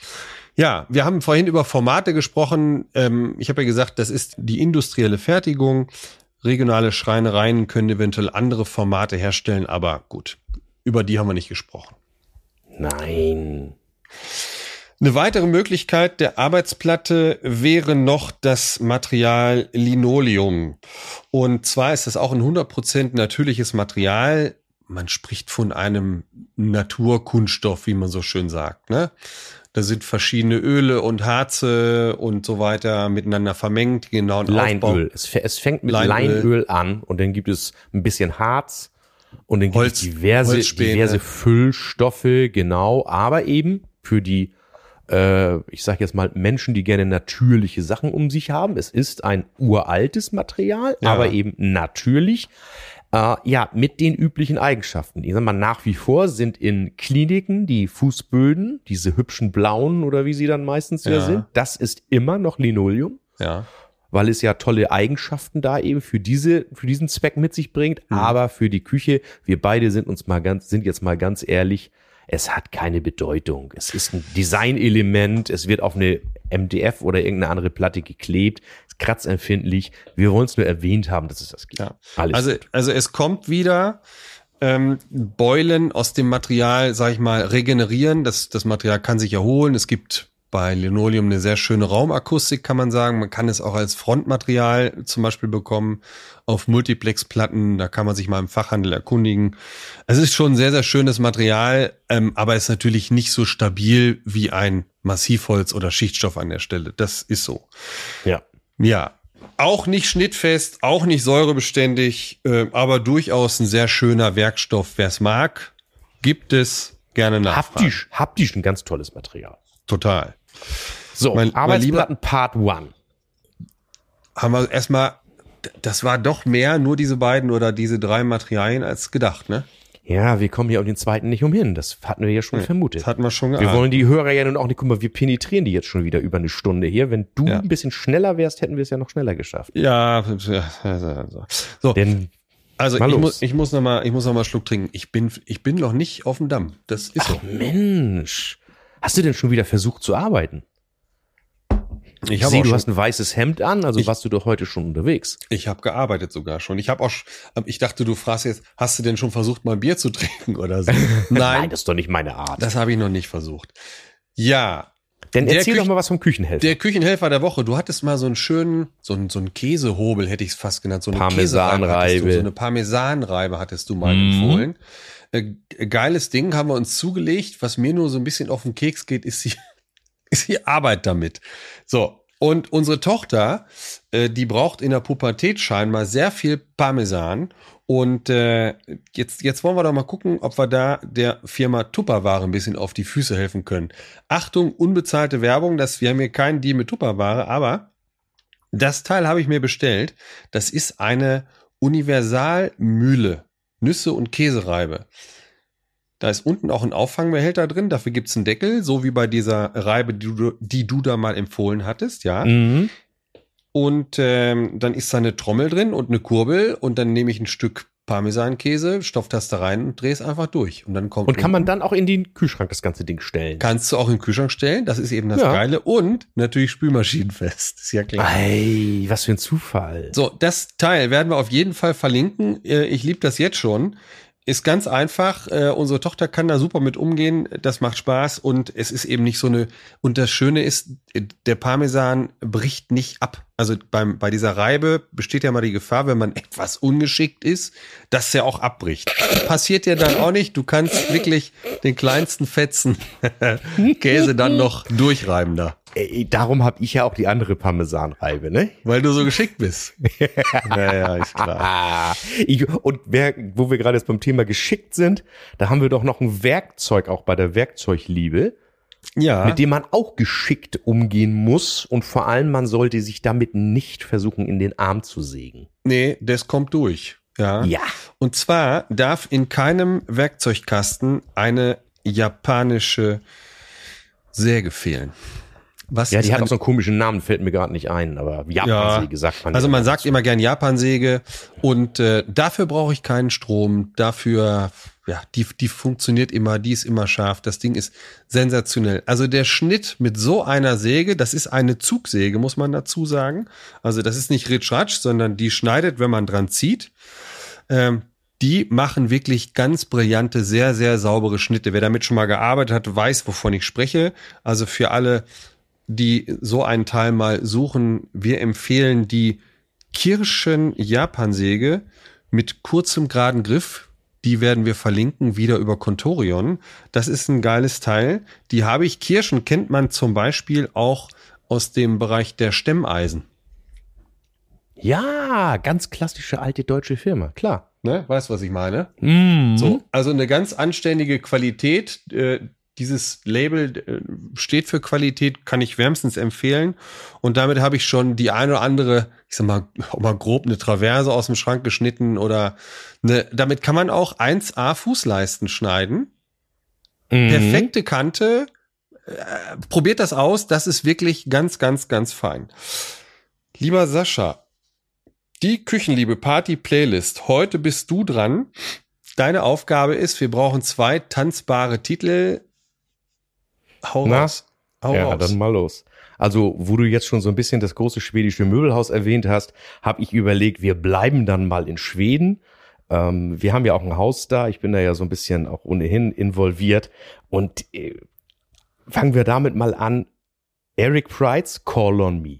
Ja, wir haben vorhin über Formate gesprochen. Ähm, ich habe ja gesagt, das ist die industrielle Fertigung. Regionale Schreinereien können eventuell andere Formate herstellen, aber gut, über die haben wir nicht gesprochen. Nein. Eine weitere Möglichkeit der Arbeitsplatte wäre noch das Material Linoleum. Und zwar ist das auch ein 100% natürliches Material. Man spricht von einem Naturkunststoff, wie man so schön sagt. Ne? Da sind verschiedene Öle und Harze und so weiter miteinander vermengt, Aufbau. Leinöl. Es, es fängt mit Leinöl. Leinöl. an und dann gibt es ein bisschen Harz und dann gibt Holz- es diverse, diverse Füllstoffe, genau, aber eben für die, äh, ich sage jetzt mal, Menschen, die gerne natürliche Sachen um sich haben. Es ist ein uraltes Material, Ja. aber eben natürlich. Äh, ja, mit den üblichen Eigenschaften. Ich sag mal, nach wie vor sind in Kliniken die Fußböden, diese hübschen blauen oder wie sie dann meistens ja Ja. sind, das ist immer noch Linoleum Ja. Weil es ja tolle Eigenschaften da eben für diese, für diesen Zweck mit sich bringt. Aber für die Küche, wir beide sind uns mal ganz, sind jetzt mal ganz ehrlich, es hat keine Bedeutung. Es ist ein Designelement. Es wird auf eine MDF oder irgendeine andere Platte geklebt. Ist kratzempfindlich. Wir wollen es nur erwähnt haben, dass es das gibt. Ja. Also, also es kommt wieder ähm, Beulen aus dem Material, sag ich mal, regenerieren. Das, das Material kann sich erholen. Es gibt bei Linoleum eine sehr schöne Raumakustik, kann man sagen. Man kann es auch als Frontmaterial zum Beispiel bekommen auf Multiplex-Platten. Da kann man sich mal im Fachhandel erkundigen. Es ist schon ein sehr, sehr schönes Material, ähm, aber ist natürlich nicht so stabil wie ein Massivholz oder Schichtstoff an der Stelle. Das ist so. ja. Ja, auch nicht schnittfest, auch nicht säurebeständig, äh, aber durchaus ein sehr schöner Werkstoff. Wer es mag, gibt es gerne nachfragen. Haptisch, haptisch ein ganz tolles Material. Total. So, Mein- mein Arbeitsplatten Part One. Haben wir erstmal, das war doch mehr, nur diese beiden oder diese drei Materialien als gedacht, ne? Ja, wir kommen hier um den zweiten nicht umhin. Das hatten wir ja schon vermutet. Das hatten wir schon Wir geahnt. wollen die Hörer ja nun auch nicht, guck mal, wir penetrieren die jetzt schon wieder über eine Stunde hier. Wenn du Ja. ein bisschen schneller wärst, hätten wir es ja noch schneller geschafft. ja, ja, so. so. Denn, Also ich muss, ich muss noch mal, ich muss noch mal einen Schluck trinken. Ich bin, ich bin noch nicht auf dem Damm. Das ist so. Mensch, hast du denn schon wieder versucht zu arbeiten? Ich Ich habe sehe, du hast ein weißes Hemd an, also Ich- warst du doch heute schon unterwegs. ich habe gearbeitet sogar schon. Ich habe auch, sch- ich dachte, du fragst jetzt, hast du denn schon versucht, mal ein Bier zu trinken oder so? Nein, das ist doch nicht meine Art. das habe ich noch nicht versucht. Ja, Denn der erzähl Küch- doch mal was vom Küchenhelfer. der Küchenhelfer der Woche. Du hattest mal so einen schönen, so einen, so einen Käsehobel, hätte ich es fast genannt. So eine Parmesanreibe. So eine Parmesanreibe hattest du mal Mhm. empfohlen. Äh, geiles Ding haben wir uns zugelegt. Was mir nur so ein bisschen auf den Keks geht, ist die, ist die Arbeit damit. So, Und unsere Tochter, äh, die braucht in der Pubertät scheinbar sehr viel Parmesan. Und äh, jetzt, jetzt wollen wir doch mal gucken, ob wir da der Firma Tupperware ein bisschen auf die Füße helfen können. Achtung, unbezahlte Werbung, das, wir haben hier keinen Deal mit Tupperware, aber das Teil habe ich mir bestellt. Das ist eine Universalmühle. Nüsse und Käsereibe. Da ist unten auch ein Auffangbehälter drin, dafür gibt's einen Deckel, so wie bei dieser Reibe, die du, die du da mal empfohlen hattest, ja. Mhm. Und ähm, dann ist da eine Trommel drin und eine Kurbel und dann nehme ich ein Stück Parmesankäse, stopf das da rein und drehe es einfach durch. Und dann kommt. Und kann man dann auch in den Kühlschrank das ganze Ding stellen? Kannst du auch im Kühlschrank stellen, das ist eben das Ja. Geile. Und natürlich spülmaschinenfest, ist ja klar. Ei, was für ein Zufall. So, das Teil werden wir auf jeden Fall verlinken. Äh, Ich liebe das jetzt schon. Ist ganz einfach. Äh, unsere Tochter kann da super mit umgehen. Das macht Spaß und es ist eben nicht so eine. Und das Schöne ist, der Parmesan bricht nicht ab. Also beim, bei dieser Reibe besteht ja mal die Gefahr, wenn man etwas ungeschickt ist, dass er auch abbricht. Passiert ja dann auch nicht. Du kannst wirklich den kleinsten Fetzen Käse dann noch durchreiben da. Ey, darum habe ich ja auch die andere Parmesanreibe, ne? Weil du so geschickt bist. naja, ist klar. Ich, und wer, wo wir gerade jetzt beim Thema geschickt sind, da haben wir doch noch ein Werkzeug auch bei der Werkzeugliebe, Ja. mit dem man auch geschickt umgehen muss und vor allem man sollte sich damit nicht versuchen, in den Arm zu sägen. Nee, das kommt durch. Ja. Ja. Und zwar darf in keinem Werkzeugkasten eine japanische Säge fehlen. Was Ja, die hat auch so einen komischen Namen, fällt mir gerade nicht ein, aber Japansäge sagt man. Also ja man sagt immer gern Japansäge und äh, dafür brauche ich keinen Strom. Dafür, ja, die, die funktioniert immer, die ist immer scharf. Das Ding ist sensationell. Also der Schnitt mit so einer Säge, das ist eine Zugsäge, muss man dazu sagen. Also das ist nicht Ritsch-Ratsch, sondern die schneidet, wenn man dran zieht. Ähm, die machen wirklich ganz brillante, sehr, sehr saubere Schnitte. Wer damit schon mal gearbeitet hat, weiß, wovon ich spreche. Also für alle, die so einen Teil mal suchen, wir empfehlen die Kirschen-Japansäge mit kurzem geraden Griff. Die werden wir verlinken, wieder über Contorion. Das ist ein geiles Teil. Die habe ich. Kirschen kennt man zum Beispiel auch aus dem Bereich der Stemmeisen. Ja, ganz klassische alte deutsche Firma, klar. Ne? Weißt du, was ich meine? Mhm. So, also eine ganz anständige Qualität. Dieses Label äh, steht für Qualität, kann ich wärmstens empfehlen. Und damit habe ich schon die eine oder andere, ich sag mal, auch mal grob eine Traverse aus dem Schrank geschnitten oder eine, damit kann man auch 1A Fußleisten schneiden. Mhm. Perfekte Kante. Äh, probiert das aus. Das ist wirklich ganz, ganz, ganz fein. Lieber Sascha, die Küchenliebe Party Playlist. Heute bist du dran. Deine Aufgabe ist, wir brauchen zwei tanzbare Titel. Hau Na? raus. Hau ja, raus. dann mal los. Also, wo du jetzt schon so ein bisschen das große schwedische Möbelhaus erwähnt hast, habe ich überlegt, wir bleiben dann mal in Schweden. Ähm, wir haben ja auch ein Haus da. Ich bin da ja so ein bisschen auch ohnehin involviert. Und äh, fangen wir damit mal an. Eric Pride's Call on Me.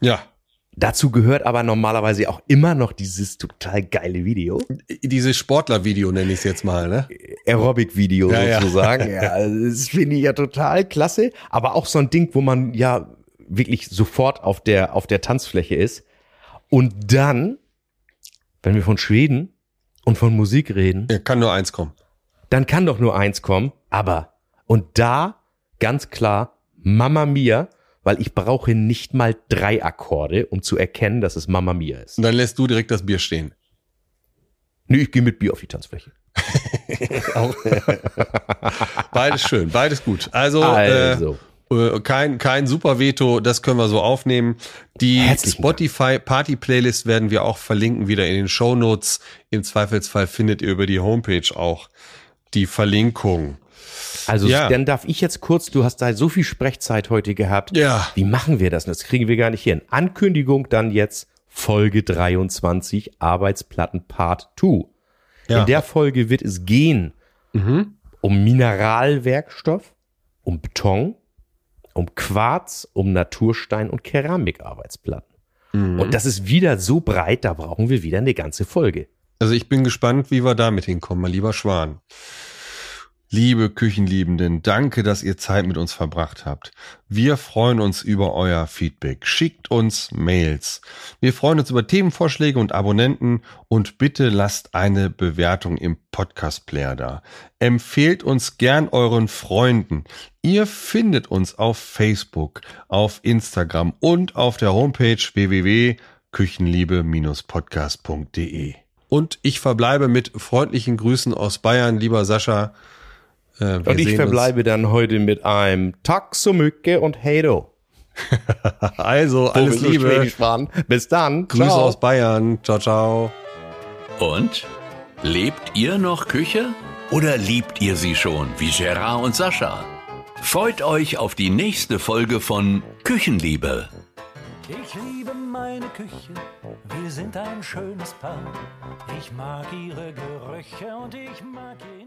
ja. Dazu gehört aber normalerweise auch immer noch dieses total geile Video. Dieses Sportler-Video nenne ich es jetzt mal, ne? Aerobic-Video Ja, ja. sozusagen. Ja, also das finde ich ja total klasse. Aber auch so ein Ding, wo man ja wirklich sofort auf der, auf der Tanzfläche ist. Und dann, wenn wir von Schweden und von Musik reden, Ja, kann nur eins kommen. dann kann doch nur eins kommen. Aber, und da ganz klar, Mamma Mia, weil ich brauche nicht mal drei Akkorde, um zu erkennen, dass es Mamma Mia ist. Und dann lässt du direkt das Bier stehen. Nee, ich gehe mit Bier auf die Tanzfläche. Beides schön, beides gut. Also, Also. Äh, kein, kein super Veto, das können wir so aufnehmen. Die Herzlichen Spotify Party Playlist werden wir auch verlinken, wieder in den Show Notes. Im Zweifelsfall findet ihr über die Homepage auch die Verlinkung. Also Ja. dann darf ich jetzt kurz, du hast da so viel Sprechzeit heute gehabt. Ja. Wie machen wir das? Das kriegen wir gar nicht hin. Ankündigung dann jetzt Folge 23, Arbeitsplatten Part 2. Ja. In der Folge wird es gehen um Mineralwerkstoff, um Beton, um Quarz, um Naturstein und Keramikarbeitsplatten. Und das ist wieder so breit, da brauchen wir wieder eine ganze Folge. Also ich bin gespannt, wie wir damit hinkommen, mein lieber Schwan. Liebe Küchenliebenden, danke, dass ihr Zeit mit uns verbracht habt. Wir freuen uns über euer Feedback. Schickt uns Mails. Wir freuen uns über Themenvorschläge und Abonnenten und bitte lasst eine Bewertung im Podcast Player da. Empfehlt uns gern euren Freunden. Ihr findet uns auf Facebook, auf Instagram und auf der Homepage www.küchenliebe-podcast.de. Und ich verbleibe mit freundlichen Grüßen aus Bayern, lieber Sascha. Äh, und ich verbleibe uns. dann heute mit einem Taxomücke und Hedo. also, alles Liebe. Bis dann. Grüße ciao. aus Bayern. Ciao, ciao. Und? Lebt ihr noch Küche? Oder liebt ihr sie schon, wie Gerard und Sascha? Freut euch auf die nächste Folge von Küchenliebe. Ich liebe meine Küche, wir sind ein schönes Paar. Ich mag ihre Gerüche und ich mag ihr